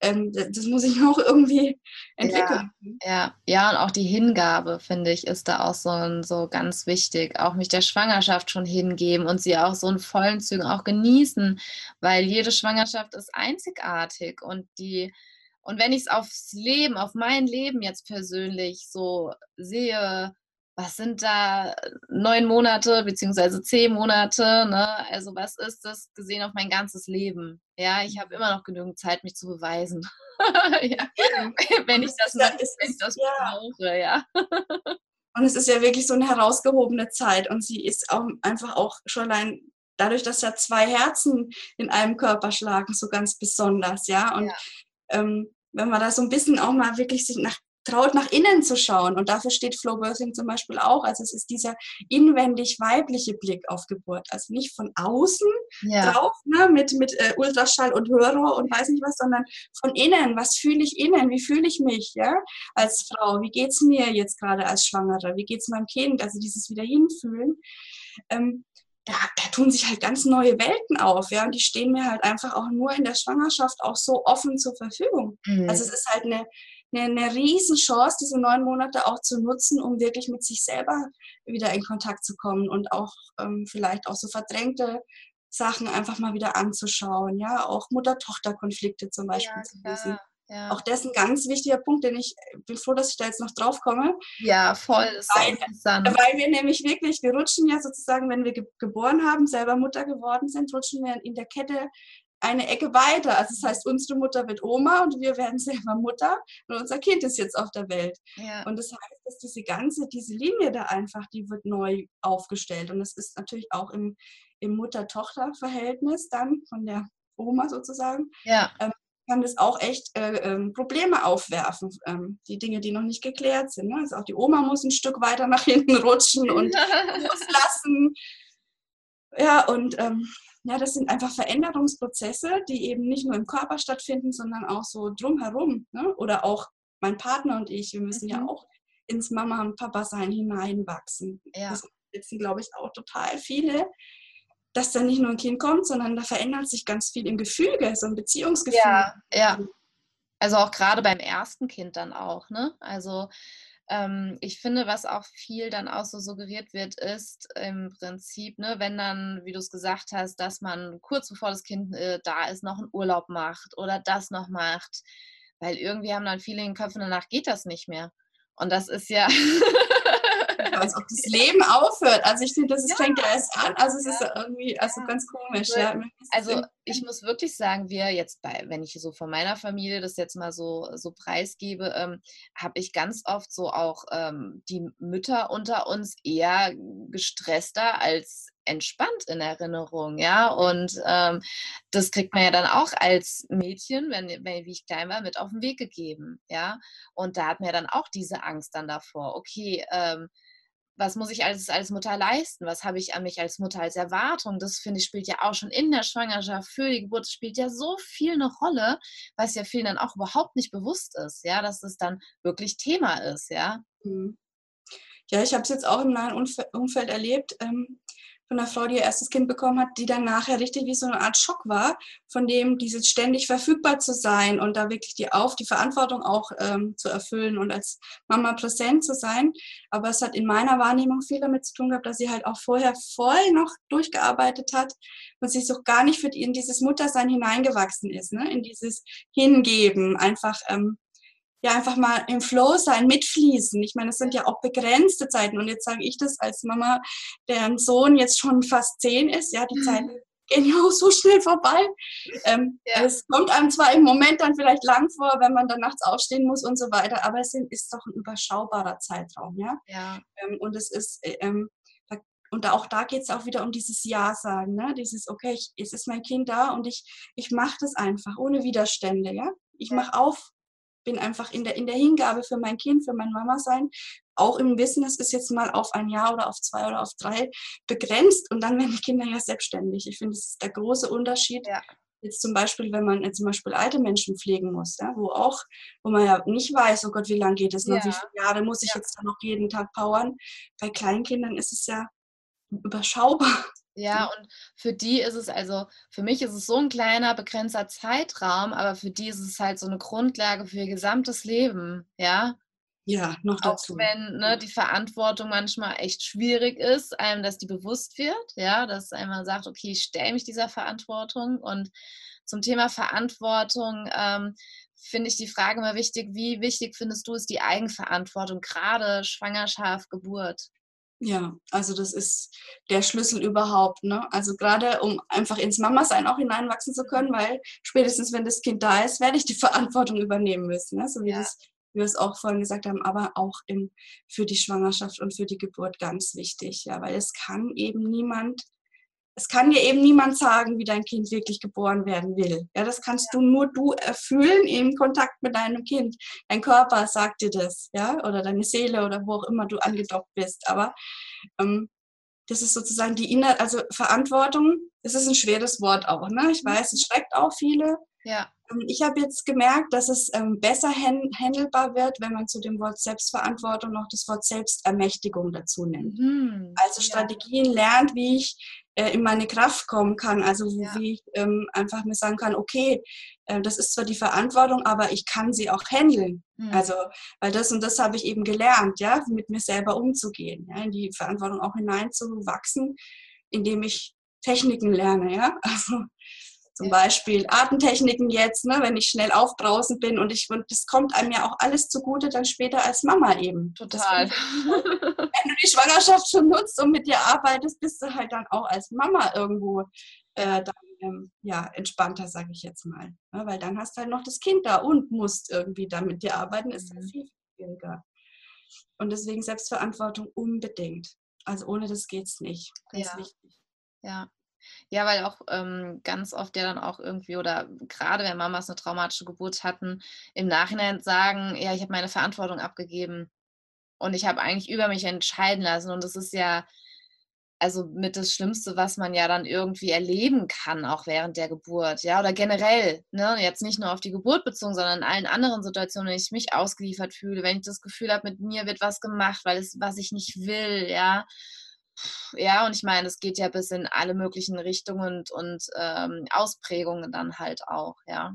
Ähm, das muss ich noch irgendwie entwickeln. Ja, ja, ja, und auch die Hingabe, finde ich, ist da auch so, so ganz wichtig. Auch mich der Schwangerschaft schon hingeben und sie auch so in vollen Zügen auch genießen, weil jede Schwangerschaft ist einzigartig und die und wenn ich es aufs Leben, auf mein Leben jetzt persönlich so sehe, was sind da neun Monate beziehungsweise zehn Monate, ne? Also was ist das gesehen auf mein ganzes Leben? Ja, ich habe immer noch genügend Zeit, mich zu beweisen. ja. Wenn ich das, ja, ist, wenn ich das ja. brauche, ja. Und es ist ja wirklich so eine herausgehobene Zeit und sie ist auch einfach auch schon allein dadurch, dass ja zwei Herzen in einem Körper schlagen, so ganz besonders, ja. Und ja. Ähm, wenn man da so ein bisschen auch mal wirklich sich nach traut, nach innen zu schauen. Und dafür steht Flow Birthing zum Beispiel auch. Also es ist dieser inwendig weibliche Blick auf Geburt. Also nicht von außen ja. drauf, ne, mit, mit äh, Ultraschall und Hörer und weiß nicht was, sondern von innen. Was fühle ich innen? Wie fühle ich mich, ja, als Frau? Wie geht es mir jetzt gerade als Schwangere? Wie geht es meinem Kind? Also dieses wieder hinfühlen. Ähm, da, da, tun sich halt ganz neue Welten auf, ja, und die stehen mir halt einfach auch nur in der Schwangerschaft auch so offen zur Verfügung. Mhm. Also es ist halt eine, eine, eine riesen Chance, diese neun Monate auch zu nutzen, um wirklich mit sich selber wieder in Kontakt zu kommen und auch ähm, vielleicht auch so verdrängte Sachen einfach mal wieder anzuschauen, ja, auch Mutter-Tochter-Konflikte zum Beispiel ja, zu lösen. Ja. Auch das ist ein ganz wichtiger Punkt, den ich bin froh, dass ich da jetzt noch drauf komme. Ja, voll. Weil, interessant. weil wir nämlich wirklich, wir rutschen ja sozusagen, wenn wir ge geboren haben, selber Mutter geworden sind, rutschen wir in der Kette eine Ecke weiter. Also das heißt, unsere Mutter wird Oma und wir werden selber Mutter und unser Kind ist jetzt auf der Welt. Ja. Und das heißt, dass diese ganze, diese Linie da einfach, die wird neu aufgestellt. Und das ist natürlich auch im, im Mutter-Tochter-Verhältnis dann von der Oma sozusagen. Ja. Ähm, kann das auch echt äh, ähm, Probleme aufwerfen, ähm, die Dinge, die noch nicht geklärt sind. Ne? Also auch die Oma muss ein Stück weiter nach hinten rutschen und loslassen. Ja, und ähm, ja, das sind einfach Veränderungsprozesse, die eben nicht nur im Körper stattfinden, sondern auch so drumherum. Ne? Oder auch mein Partner und ich, wir müssen mhm. ja auch ins Mama- und Papa-Sein hineinwachsen. Ja. Das sitzen, glaube ich, auch total viele, dass da nicht nur ein Kind kommt, sondern da verändert sich ganz viel im Gefüge, so ein Beziehungsgefühl. Ja, ja. Also auch gerade beim ersten Kind dann auch, ne? Also ähm, ich finde, was auch viel dann auch so suggeriert wird, ist im Prinzip, ne, wenn dann, wie du es gesagt hast, dass man kurz bevor das Kind äh, da ist, noch einen Urlaub macht oder das noch macht. Weil irgendwie haben dann viele in den Köpfen, danach geht das nicht mehr. Und das ist ja. als ob das Leben aufhört. Also ich finde, das ja. fängt ja erst an. Also es ja. ist irgendwie also ganz komisch. Ja. Also ich muss wirklich sagen, wir jetzt bei, wenn ich so von meiner Familie das jetzt mal so, so preisgebe, ähm, habe ich ganz oft so auch ähm, die Mütter unter uns eher gestresster als entspannt in Erinnerung, ja. Und ähm, das kriegt man ja dann auch als Mädchen, wenn, wenn wie ich klein war, mit auf den Weg gegeben, ja. Und da hat mir dann auch diese Angst dann davor, okay, ähm, was muss ich als, als Mutter leisten? Was habe ich an mich als Mutter als Erwartung? Das finde ich spielt ja auch schon in der Schwangerschaft, für die Geburt spielt ja so viel eine Rolle, was ja vielen dann auch überhaupt nicht bewusst ist, ja, dass es dann wirklich Thema ist, ja. Mhm. Ja, ich habe es jetzt auch im nahen Umfeld erlebt. Ähm, von einer Frau, die ihr erstes Kind bekommen hat, die dann nachher richtig wie so eine Art Schock war, von dem dieses ständig verfügbar zu sein und da wirklich die auf die Verantwortung auch ähm, zu erfüllen und als Mama präsent zu sein. Aber es hat in meiner Wahrnehmung viel damit zu tun gehabt, dass sie halt auch vorher voll noch durchgearbeitet hat und sich so gar nicht für die, in dieses Muttersein hineingewachsen ist, ne? in dieses Hingeben, einfach ähm, ja einfach mal im Flow sein, mitfließen. Ich meine, es sind ja auch begrenzte Zeiten. Und jetzt sage ich das als Mama, deren Sohn jetzt schon fast zehn ist. Ja, die mhm. Zeiten gehen ja auch so schnell vorbei. Ähm, ja. Es kommt einem zwar im Moment dann vielleicht lang vor, wenn man dann nachts aufstehen muss und so weiter, aber es ist doch ein überschaubarer Zeitraum. Ja. ja. Ähm, und es ist äh, ähm, und auch da geht es auch wieder um dieses Ja sagen, ne? dieses, okay, ich, es ist mein Kind da und ich, ich mache das einfach ohne Widerstände, ja. Ich mache auf, bin einfach in der, in der Hingabe für mein Kind, für mein Mama sein, auch im Wissen, es ist jetzt mal auf ein Jahr oder auf zwei oder auf drei begrenzt und dann werden die Kinder ja selbstständig. Ich finde, das ist der große Unterschied. Ja. Jetzt zum Beispiel, wenn man zum Beispiel alte Menschen pflegen muss, ja, wo auch, wo man ja nicht weiß, oh Gott, wie lange geht es noch, ja. wie viele Jahre muss ich jetzt da noch jeden Tag powern. Bei Kleinkindern ist es ja überschaubar. Ja, und für die ist es also, für mich ist es so ein kleiner, begrenzter Zeitraum, aber für die ist es halt so eine Grundlage für ihr gesamtes Leben, ja. Ja, noch dazu. Auch wenn ne, die Verantwortung manchmal echt schwierig ist, einem, dass die bewusst wird, ja, dass einmal sagt, okay, ich stelle mich dieser Verantwortung. Und zum Thema Verantwortung ähm, finde ich die Frage immer wichtig, wie wichtig findest du es die Eigenverantwortung, gerade Schwangerschaft, Geburt? Ja, also das ist der Schlüssel überhaupt. Ne? Also gerade um einfach ins Mama-Sein auch hineinwachsen zu können, weil spätestens wenn das Kind da ist, werde ich die Verantwortung übernehmen müssen. Ne? So wie, ja. das, wie wir es auch vorhin gesagt haben, aber auch im, für die Schwangerschaft und für die Geburt ganz wichtig. Ja, weil es kann eben niemand es kann dir eben niemand sagen, wie dein Kind wirklich geboren werden will. Ja, das kannst du nur du erfüllen im Kontakt mit deinem Kind. Dein Körper sagt dir das, ja, oder deine Seele oder wo auch immer du angedockt bist. Aber ähm, das ist sozusagen die innere, also Verantwortung. Das ist ein schweres Wort auch. Ne? Ich weiß, es schreckt auch viele. Ja. Ähm, ich habe jetzt gemerkt, dass es ähm, besser handelbar wird, wenn man zu dem Wort Selbstverantwortung noch das Wort Selbstermächtigung dazu nimmt. Mhm. Also Strategien ja. lernt, wie ich äh, in meine Kraft kommen kann. Also ja. wie ich ähm, einfach mir sagen kann, okay, äh, das ist zwar die Verantwortung, aber ich kann sie auch handeln. Mhm. Also, weil das und das habe ich eben gelernt, ja, mit mir selber umzugehen, ja, in die Verantwortung auch hineinzuwachsen, indem ich Techniken lerne, ja. Also zum Beispiel Atemtechniken jetzt, ne, wenn ich schnell aufbrausend bin und ich und das kommt einem ja auch alles zugute dann später als Mama eben. Total. wenn du die Schwangerschaft schon nutzt und mit dir arbeitest, bist du halt dann auch als Mama irgendwo äh, dann, ähm, ja, entspannter, sage ich jetzt mal. Ne, weil dann hast du halt noch das Kind da und musst irgendwie da mit dir arbeiten, ist mhm. viel schwieriger. Und deswegen Selbstverantwortung unbedingt. Also ohne das geht es nicht. Ganz ja. wichtig. Ja. Ja, weil auch ähm, ganz oft ja dann auch irgendwie oder gerade wenn Mamas eine traumatische Geburt hatten, im Nachhinein sagen, ja, ich habe meine Verantwortung abgegeben und ich habe eigentlich über mich entscheiden lassen. Und das ist ja also mit das Schlimmste, was man ja dann irgendwie erleben kann, auch während der Geburt, ja, oder generell, ne, jetzt nicht nur auf die Geburt bezogen, sondern in allen anderen Situationen, wenn ich mich ausgeliefert fühle, wenn ich das Gefühl habe, mit mir wird was gemacht, weil es, was ich nicht will, ja, ja, und ich meine, es geht ja bis in alle möglichen Richtungen und, und ähm, Ausprägungen dann halt auch, ja.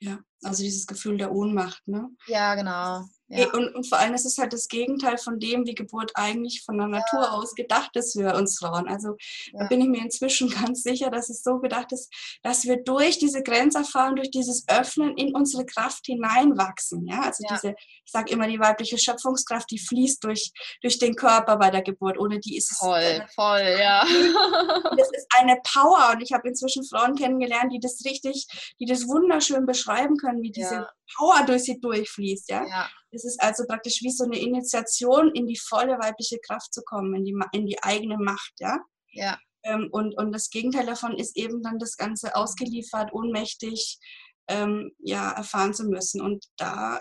Ja, also dieses Gefühl der Ohnmacht, ne? Ja, genau. Ja. Und, und, vor allem ist es halt das Gegenteil von dem, wie Geburt eigentlich von der Natur ja. aus gedacht ist für uns Frauen. Also ja. da bin ich mir inzwischen ganz sicher, dass es so gedacht ist, dass wir durch diese Grenzerfahrung, durch dieses Öffnen in unsere Kraft hineinwachsen. Ja, also diese, ich sage immer, die weibliche Schöpfungskraft, die fließt durch, durch den Körper bei der Geburt. Ohne die ist es voll, voll, ja. Das ist eine Power und ich habe inzwischen Frauen kennengelernt, die das richtig, die das wunderschön beschreiben können, wie diese Power durch sie durchfließt. Ja. ja. Es ist also praktisch wie so eine Initiation, in die volle weibliche Kraft zu kommen, in die, in die eigene Macht, ja. Ja. Ähm, und, und das Gegenteil davon ist eben dann das Ganze ausgeliefert, ohnmächtig, ähm, ja, erfahren zu müssen. Und da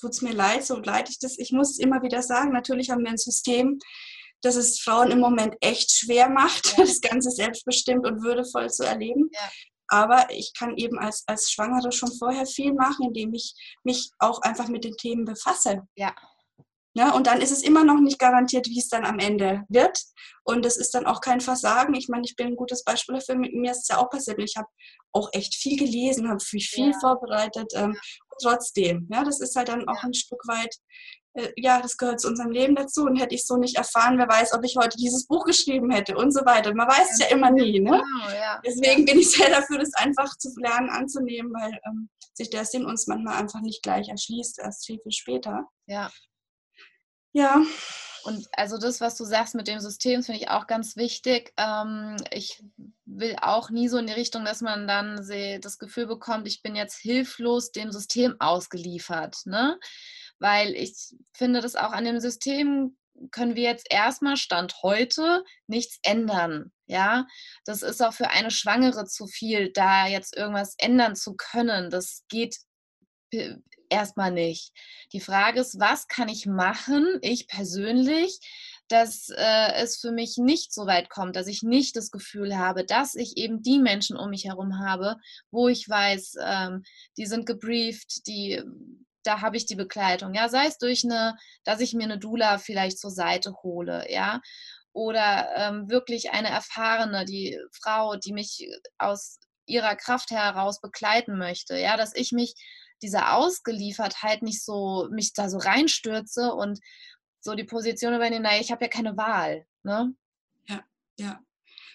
tut es mir leid, so leid ich das, ich muss es immer wieder sagen, natürlich haben wir ein System, das es Frauen im Moment echt schwer macht, ja. das Ganze selbstbestimmt und würdevoll zu erleben. Ja. Aber ich kann eben als, als Schwangere schon vorher viel machen, indem ich mich auch einfach mit den Themen befasse. Ja. Ja, und dann ist es immer noch nicht garantiert, wie es dann am Ende wird. Und es ist dann auch kein Versagen. Ich meine, ich bin ein gutes Beispiel dafür. Mit mir ist es ja auch passiert. Ich habe auch echt viel gelesen, habe mich viel ja. vorbereitet. Ähm, trotzdem, ja, das ist halt dann auch ein Stück weit ja, das gehört zu unserem Leben dazu und hätte ich so nicht erfahren, wer weiß, ob ich heute dieses Buch geschrieben hätte und so weiter. Man weiß es ja immer nie. Ne? Genau, ja. Deswegen bin ich sehr dafür, das einfach zu lernen, anzunehmen, weil ähm, sich der Sinn uns manchmal einfach nicht gleich erschließt, erst viel, viel später. Ja. Ja. Und also das, was du sagst mit dem System, finde ich auch ganz wichtig. Ähm, ich will auch nie so in die Richtung, dass man dann das Gefühl bekommt, ich bin jetzt hilflos dem System ausgeliefert. Ne? Weil ich finde, dass auch an dem System können wir jetzt erstmal Stand heute nichts ändern. Ja, das ist auch für eine Schwangere zu viel, da jetzt irgendwas ändern zu können. Das geht erstmal nicht. Die Frage ist, was kann ich machen, ich persönlich, dass äh, es für mich nicht so weit kommt, dass ich nicht das Gefühl habe, dass ich eben die Menschen um mich herum habe, wo ich weiß, ähm, die sind gebrieft, die da habe ich die Begleitung, ja, sei es durch eine, dass ich mir eine Dula vielleicht zur Seite hole, ja, oder ähm, wirklich eine erfahrene, die Frau, die mich aus ihrer Kraft heraus begleiten möchte, ja, dass ich mich dieser Ausgeliefertheit nicht so, mich da so reinstürze und so die Position übernehme, naja, ich habe ja keine Wahl, ne? Ja, ja,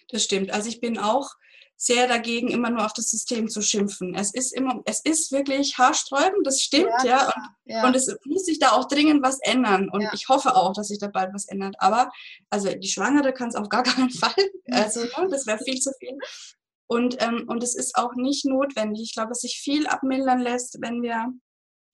das stimmt. Also ich bin auch sehr dagegen, immer nur auf das System zu schimpfen. Es ist immer, es ist wirklich haarsträubend, das stimmt, ja. ja, und, ja. und, es muss sich da auch dringend was ändern. Und ja. ich hoffe auch, dass sich da bald was ändert. Aber also die Schwangere kann es auf gar keinen Fall. Also ne, das wäre viel zu viel. Und, ähm, und es ist auch nicht notwendig. Ich glaube, dass sich viel abmildern lässt, wenn wir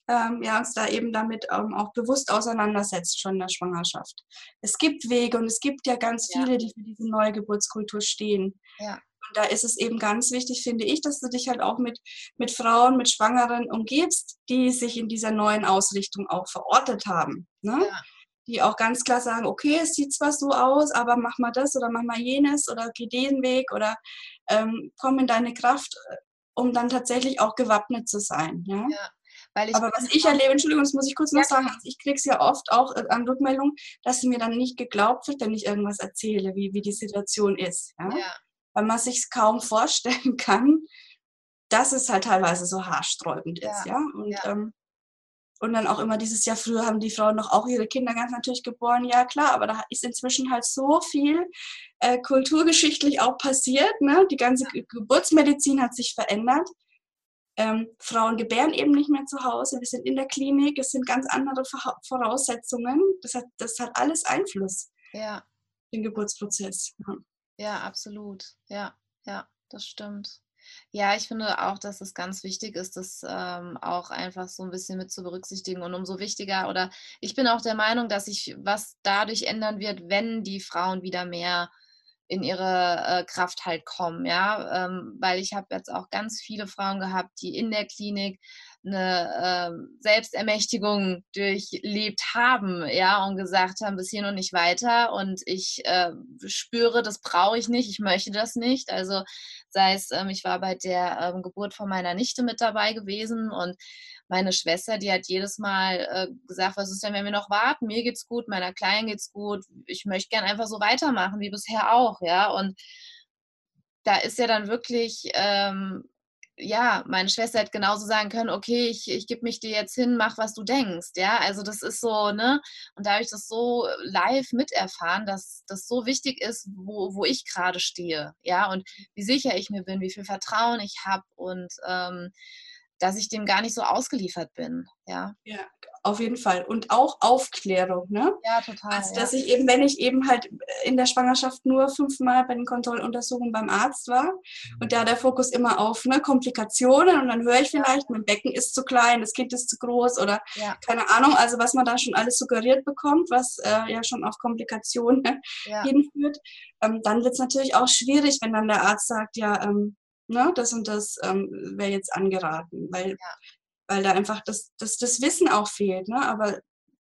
ähm, ja, uns da eben damit ähm, auch bewusst auseinandersetzt, schon in der Schwangerschaft. Es gibt Wege und es gibt ja ganz viele, die für diese Neugeburtskultur stehen. Ja. Und da ist es eben ganz wichtig, finde ich, dass du dich halt auch mit, mit Frauen, mit Schwangeren umgibst, die sich in dieser neuen Ausrichtung auch verortet haben. Ne? Ja. Die auch ganz klar sagen, okay, es sieht zwar so aus, aber mach mal das oder mach mal jenes oder geh den Weg oder ähm, komm in deine Kraft, äh, um dann tatsächlich auch gewappnet zu sein. Ja? ja. Aber was ich erlebe, Entschuldigung, das muss ich kurz noch sagen, ich kriege es ja oft auch äh, an Rückmeldungen, dass mir dann nicht geglaubt wird, wenn ich irgendwas erzähle, wie, wie die Situation ist. Ja? ja weil man sich kaum vorstellen kann, dass es halt teilweise so haarsträubend ist, ja. ja? Und, ja. Ähm, und dann auch immer dieses Jahr früher haben die Frauen noch auch ihre Kinder ganz natürlich geboren, ja klar, aber da ist inzwischen halt so viel äh, kulturgeschichtlich auch passiert. Ne? Die ganze ja. Geburtsmedizin hat sich verändert. Ähm, Frauen gebären eben nicht mehr zu Hause, wir sind in der Klinik, es sind ganz andere Voraussetzungen. Das hat, das hat alles Einfluss. Ja. Den Geburtsprozess. Ja. Absolut. Ja, ja, das stimmt. Ja, ich finde auch, dass es ganz wichtig ist, das ähm, auch einfach so ein bisschen mit zu berücksichtigen. Und umso wichtiger, oder ich bin auch der Meinung, dass sich was dadurch ändern wird, wenn die Frauen wieder mehr in ihre äh, Kraft halt kommen, ja, ähm, weil ich habe jetzt auch ganz viele Frauen gehabt, die in der Klinik eine äh, Selbstermächtigung durchlebt haben, ja, und gesagt haben, bis hier noch nicht weiter und ich äh, spüre, das brauche ich nicht, ich möchte das nicht. Also sei es, ähm, ich war bei der ähm, Geburt von meiner Nichte mit dabei gewesen und meine Schwester, die hat jedes Mal äh, gesagt, was ist denn, wenn wir noch warten? Mir geht's gut, meiner Kleinen geht's gut, ich möchte gern einfach so weitermachen wie bisher auch, ja, und da ist ja dann wirklich ähm, ja, meine Schwester hätte genauso sagen können, okay, ich, ich gebe mich dir jetzt hin, mach, was du denkst. Ja, also das ist so, ne? Und da habe ich das so live miterfahren, dass das so wichtig ist, wo, wo ich gerade stehe. Ja, und wie sicher ich mir bin, wie viel Vertrauen ich habe und ähm, dass ich dem gar nicht so ausgeliefert bin. Ja. Ja, auf jeden Fall. Und auch Aufklärung, ne? Ja, total. Also, dass ja. ich eben, wenn ich eben halt in der Schwangerschaft nur fünfmal bei den Kontrolluntersuchungen beim Arzt war und da der Fokus immer auf ne, Komplikationen und dann höre ich vielleicht, mein Becken ist zu klein, das Kind ist zu groß oder ja. keine Ahnung, also was man da schon alles suggeriert bekommt, was äh, ja schon auf Komplikationen ja. hinführt, ähm, dann wird es natürlich auch schwierig, wenn dann der Arzt sagt, ja, ähm, ne, das und das ähm, wäre jetzt angeraten, weil ja weil da einfach das, das, das Wissen auch fehlt. Ne? Aber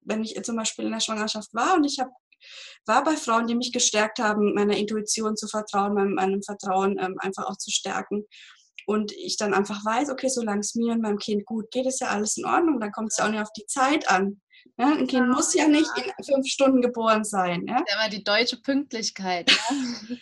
wenn ich zum Beispiel in der Schwangerschaft war und ich habe war bei Frauen, die mich gestärkt haben, meiner Intuition zu vertrauen, meinem, meinem Vertrauen ähm, einfach auch zu stärken. Und ich dann einfach weiß, okay, solange es mir und meinem Kind gut geht, ist ja alles in Ordnung. Dann kommt es ja auch nicht auf die Zeit an. Ja, ein Kind muss ja nicht in fünf Stunden geboren sein. Ja? ja immer die deutsche Pünktlichkeit. Ja?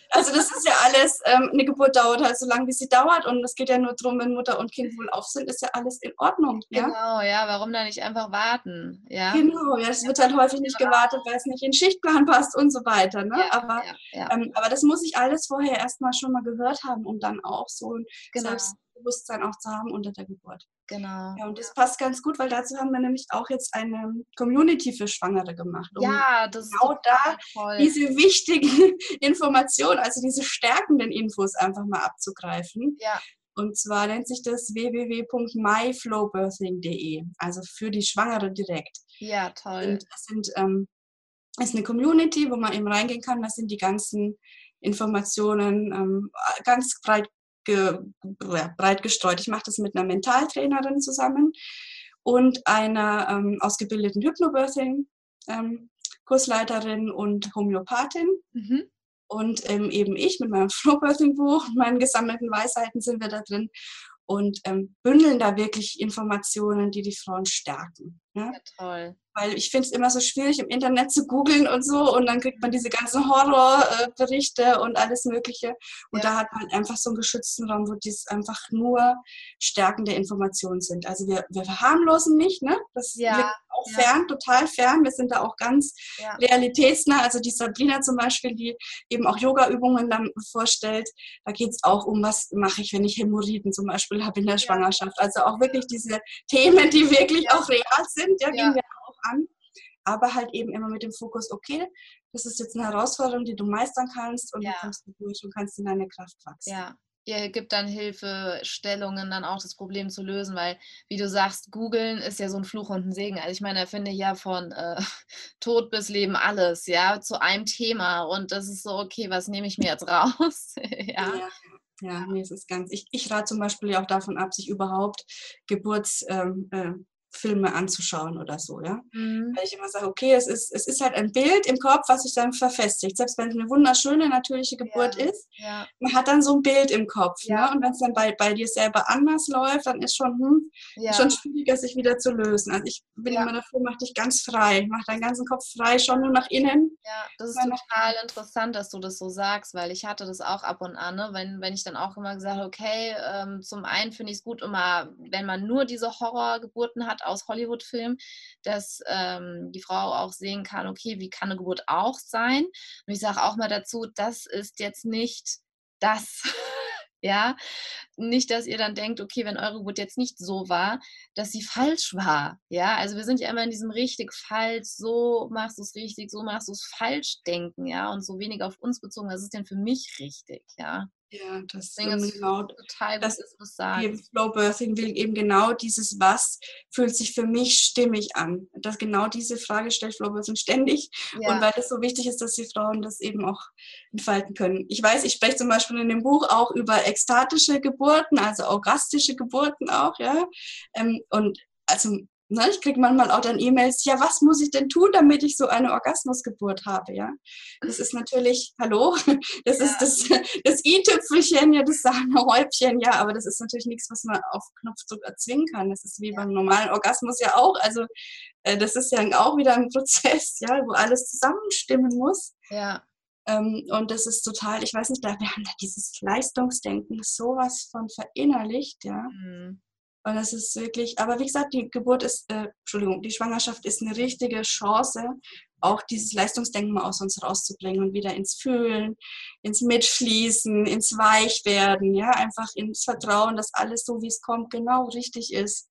also das ist ja alles, ähm, eine Geburt dauert halt so lange, wie sie dauert und es geht ja nur darum, wenn Mutter und Kind wohl auf sind, ist ja alles in Ordnung. Ja? Genau, ja, warum da nicht einfach warten? Ja? Genau, ja, es wird halt häufig nicht genau. gewartet, weil es nicht in den Schichtplan passt und so weiter. Ne? Ja, aber, ähm, aber das muss ich alles vorher erstmal schon mal gehört haben, um dann auch so ein genau. Selbstbewusstsein auch zu haben unter der Geburt. Genau. Ja, und das passt ganz gut, weil dazu haben wir nämlich auch jetzt eine Community für Schwangere gemacht. Um ja, das ist genau da toll. diese wichtigen Informationen, also diese stärkenden Infos einfach mal abzugreifen. Ja. Und zwar nennt sich das www.myflowbirthing.de, also für die Schwangere direkt. Ja, toll. Und das sind, ähm, ist eine Community, wo man eben reingehen kann. Das sind die ganzen Informationen ähm, ganz breit ge, breit gestreut. Ich mache das mit einer Mentaltrainerin zusammen und einer ähm, ausgebildeten Hypnobirthing. Ähm, Kursleiterin und Homöopathin. Mhm. Und ähm, eben ich mit meinem Flowbirthing-Buch, meinen gesammelten Weisheiten sind wir da drin und ähm, bündeln da wirklich Informationen, die die Frauen stärken. Ja? ja toll weil ich finde es immer so schwierig, im Internet zu googeln und so und dann kriegt man diese ganzen Horrorberichte und alles Mögliche. Und ja. da hat man einfach so einen geschützten Raum, wo dies einfach nur stärkende Informationen sind. Also wir, wir verharmlosen nicht, ne? Das ja. liegt auch ja. fern, total fern. Wir sind da auch ganz ja. realitätsnah. Also die Sabrina zum Beispiel, die eben auch Yoga-Übungen dann vorstellt, da geht es auch um, was mache ich, wenn ich Hämorrhoiden zum Beispiel habe in der Schwangerschaft. Also auch wirklich diese Themen, die wirklich auch real sind, ja, gehen wir an, aber halt eben immer mit dem Fokus, okay, das ist jetzt eine Herausforderung, die du meistern kannst und ja. du kommst durch und kannst in deine Kraft wachsen. Ja, ihr gibt dann Hilfestellungen, dann auch das Problem zu lösen, weil, wie du sagst, googeln ist ja so ein Fluch und ein Segen. Also ich meine, er finde ja von äh, Tod bis Leben alles, ja, zu einem Thema und das ist so, okay, was nehme ich mir jetzt raus? ja. ja. Ja, nee, es ganz. Ich, ich rate zum Beispiel auch davon ab, sich überhaupt Geburts, ähm, äh, Filme anzuschauen oder so, ja. Mhm. Weil ich immer sage, okay, es ist, es ist halt ein Bild im Kopf, was sich dann verfestigt. Selbst wenn es eine wunderschöne, natürliche Geburt ja. ist, ja. man hat dann so ein Bild im Kopf. Ja. Ne? Und wenn es dann bei, bei dir selber anders läuft, dann ist schon, hm, ja. schon schwieriger, sich wieder zu lösen. Also ich bin immer dafür, mach dich ganz frei, mach deinen ganzen Kopf frei, schau nur nach innen. Ja, das ist total interessant, dass du das so sagst, weil ich hatte das auch ab und an, ne? wenn, wenn ich dann auch immer gesagt habe, okay, ähm, zum einen finde ich es gut immer, wenn man nur diese Horrorgeburten hat, aus Hollywood-Filmen, dass ähm, die Frau auch sehen kann, okay, wie kann eine Geburt auch sein? Und ich sage auch mal dazu, das ist jetzt nicht das. ja, nicht, dass ihr dann denkt, okay, wenn eure Geburt jetzt nicht so war, dass sie falsch war, ja, also wir sind ja immer in diesem richtig falsch, so machst du es richtig, so machst du es falsch denken, ja, und so wenig auf uns bezogen, was ist denn für mich richtig, ja. Ja, das ist genau total das ist, was sagen. Flow Birthing will eben genau dieses Was fühlt sich für mich stimmig an. Das genau diese Frage stellt Flow Birthing ständig. Ja. Und weil es so wichtig ist, dass die Frauen das eben auch entfalten können. Ich weiß, ich spreche zum Beispiel in dem Buch auch über ekstatische Geburten, also orgastische Geburten auch, ja. Ähm, und also Ne, ich kriege manchmal auch dann E-Mails, ja, was muss ich denn tun, damit ich so eine Orgasmusgeburt habe, ja? Das ist natürlich, hallo, das ja. ist das, das i-Tüpfelchen, ja, das Sahnehäubchen, ja, aber das ist natürlich nichts, was man auf Knopfdruck erzwingen kann. Das ist wie ja. beim normalen Orgasmus ja auch. Also äh, das ist ja auch wieder ein Prozess, ja, wo alles zusammenstimmen muss. Ja. Ähm, und das ist total, ich weiß nicht, wir haben da dieses Leistungsdenken sowas von verinnerlicht, ja. Mhm und das ist wirklich, aber wie gesagt, die Geburt ist, äh, Entschuldigung, die Schwangerschaft ist eine richtige Chance, auch dieses Leistungsdenken mal aus uns rauszubringen und wieder ins Fühlen, ins Mitfließen, ins Weichwerden, ja, einfach ins Vertrauen, dass alles so, wie es kommt, genau richtig ist.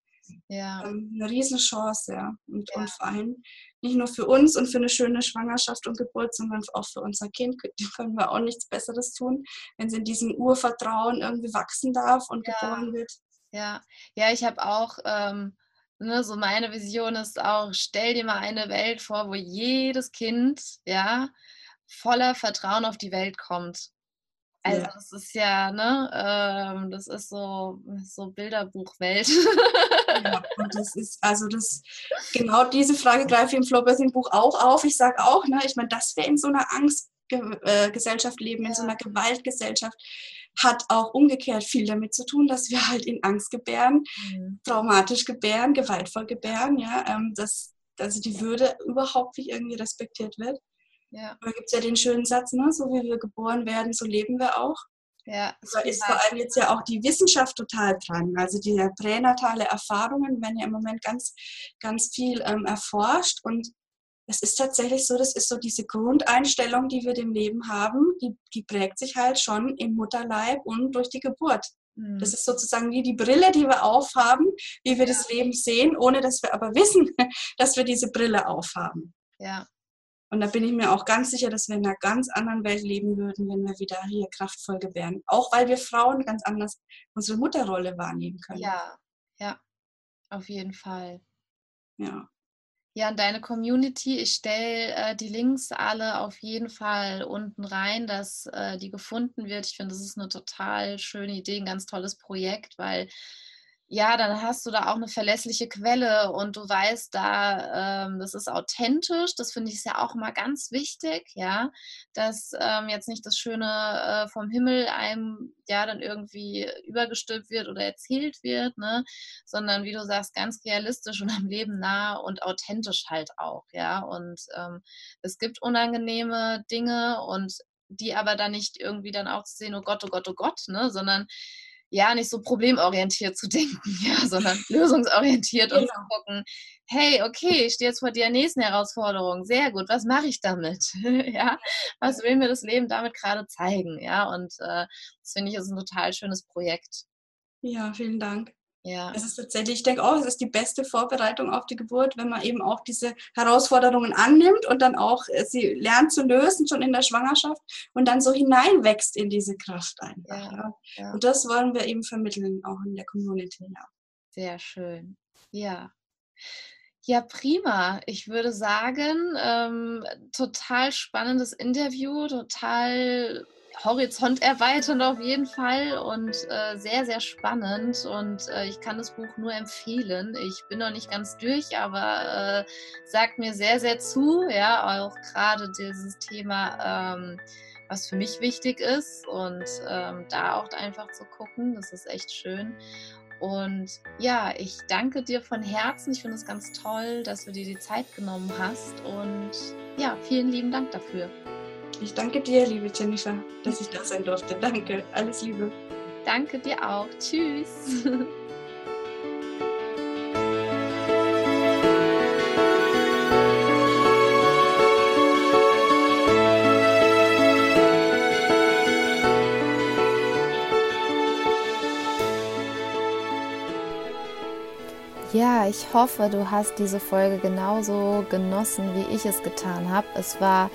Ja. Ähm, eine Riesenchance, ja. Und, ja. und vor allem nicht nur für uns und für eine schöne Schwangerschaft und Geburt, sondern auch für unser Kind können wir auch nichts Besseres tun, wenn sie in diesem Urvertrauen irgendwie wachsen darf und ja. geboren wird. Ja, ja, ich habe auch, ähm, ne, so meine Vision ist auch, stell dir mal eine Welt vor, wo jedes Kind, ja, voller Vertrauen auf die Welt kommt. Also ja. das ist ja, ne, ähm, das ist so, so Bilderbuchwelt. Ja, und das ist, also das, genau diese Frage greife ich im Flowbirthing Buch auch auf. Ich sage auch, ne, ich meine, dass wir in so einer Angstgesellschaft leben, in so einer Gewaltgesellschaft, hat auch umgekehrt viel damit zu tun, dass wir halt in Angst gebären, mhm. traumatisch gebären, gewaltvoll gebären, ja, ähm, dass also die Würde überhaupt nicht irgendwie respektiert wird. Ja. Da gibt es ja den schönen Satz, ne? so wie wir geboren werden, so leben wir auch. Ja, da ist vor allem jetzt ja auch die Wissenschaft total dran. Also die pränatale Erfahrungen werden ja im Moment ganz, ganz viel ähm, erforscht und es ist tatsächlich so, das ist so diese Grundeinstellung, die wir dem Leben haben, die, die prägt sich halt schon im Mutterleib und durch die Geburt. Mhm. Das ist sozusagen wie die Brille, die wir aufhaben, wie wir ja. das Leben sehen, ohne dass wir aber wissen, dass wir diese Brille aufhaben. Ja. Und da bin ich mir auch ganz sicher, dass wir in einer ganz anderen Welt leben würden, wenn wir wieder hier kraftvoll gebären. Auch weil wir Frauen ganz anders unsere Mutterrolle wahrnehmen können. Ja, ja, auf jeden Fall. Ja. Ja, und deine Community, ich stelle äh, die Links alle auf jeden Fall unten rein, dass äh, die gefunden wird. Ich finde, das ist eine total schöne Idee, ein ganz tolles Projekt, weil ja, dann hast du da auch eine verlässliche Quelle und du weißt da, ähm, das ist authentisch. Das finde ich ja auch mal ganz wichtig, ja, dass ähm, jetzt nicht das Schöne äh, vom Himmel einem ja dann irgendwie übergestülpt wird oder erzählt wird, ne, sondern wie du sagst, ganz realistisch und am Leben nah und authentisch halt auch, ja. Und ähm, es gibt unangenehme Dinge und die aber dann nicht irgendwie dann auch zu sehen, oh Gott, oh Gott, oh Gott, ne, sondern ja, nicht so problemorientiert zu denken, ja, sondern lösungsorientiert genau. und zu gucken, hey, okay, ich stehe jetzt vor der nächsten Herausforderung, sehr gut, was mache ich damit? ja, was will mir das Leben damit gerade zeigen? Ja, und äh, das finde ich ist ein total schönes Projekt. Ja, vielen Dank. Ja. Es ist tatsächlich, ich denke auch, es ist die beste Vorbereitung auf die Geburt, wenn man eben auch diese Herausforderungen annimmt und dann auch äh, sie lernt zu lösen, schon in der Schwangerschaft und dann so hineinwächst in diese Kraft einfach. Ja, ja. Ja. Und das wollen wir eben vermitteln, auch in der Community. Ja. Sehr schön. Ja. Ja, prima. Ich würde sagen, ähm, total spannendes Interview, total Horizont erweiternd auf jeden Fall und äh, sehr, sehr spannend. Und äh, ich kann das Buch nur empfehlen. Ich bin noch nicht ganz durch, aber äh, sagt mir sehr, sehr zu. Ja, auch gerade dieses Thema, ähm, was für mich wichtig ist. Und ähm, da auch einfach zu gucken, das ist echt schön. Und ja, ich danke dir von Herzen. Ich finde es ganz toll, dass du dir die Zeit genommen hast. Und ja, vielen lieben Dank dafür. Ich danke dir, liebe Jennifer, dass ich da sein durfte. Danke, alles Liebe. Danke dir auch. Tschüss. Ja, ich hoffe, du hast diese Folge genauso genossen, wie ich es getan habe. Es war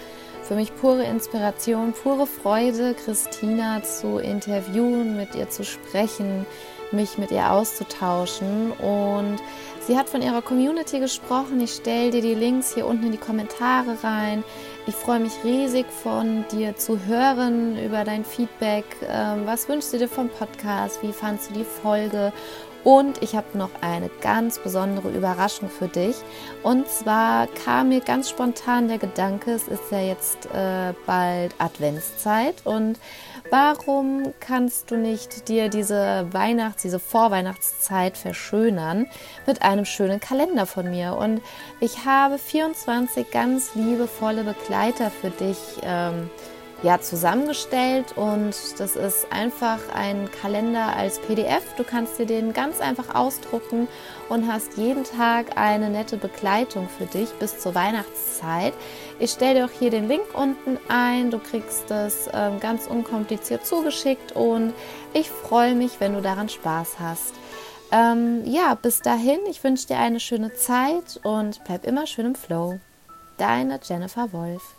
für mich pure Inspiration, pure Freude, Christina zu interviewen, mit ihr zu sprechen, mich mit ihr auszutauschen. Und sie hat von ihrer Community gesprochen. Ich stelle dir die Links hier unten in die Kommentare rein. Ich freue mich riesig von dir zu hören über dein Feedback. Ähm, was wünschst du dir vom Podcast? Wie fandest du die Folge? Und ich habe noch eine ganz besondere Überraschung für dich. Und zwar kam mir ganz spontan der Gedanke, es ist ja jetzt äh, bald Adventszeit und warum kannst du nicht dir diese Weihnachts-, diese Vorweihnachtszeit verschönern mit einem schönen Kalender von mir? Und ich habe 24 ganz liebevolle Begleiter für dich. Ähm, ja, zusammengestellt und das ist einfach ein Kalender als PDF. Du kannst dir den ganz einfach ausdrucken und hast jeden Tag eine nette Begleitung für dich bis zur Weihnachtszeit. Ich stelle dir auch hier den Link unten ein. Du kriegst das ähm, ganz unkompliziert zugeschickt und ich freue mich, wenn du daran Spaß hast. Ähm, ja, bis dahin, ich wünsche dir eine schöne Zeit und bleib immer schön im Flow. Deine Jennifer Wolf.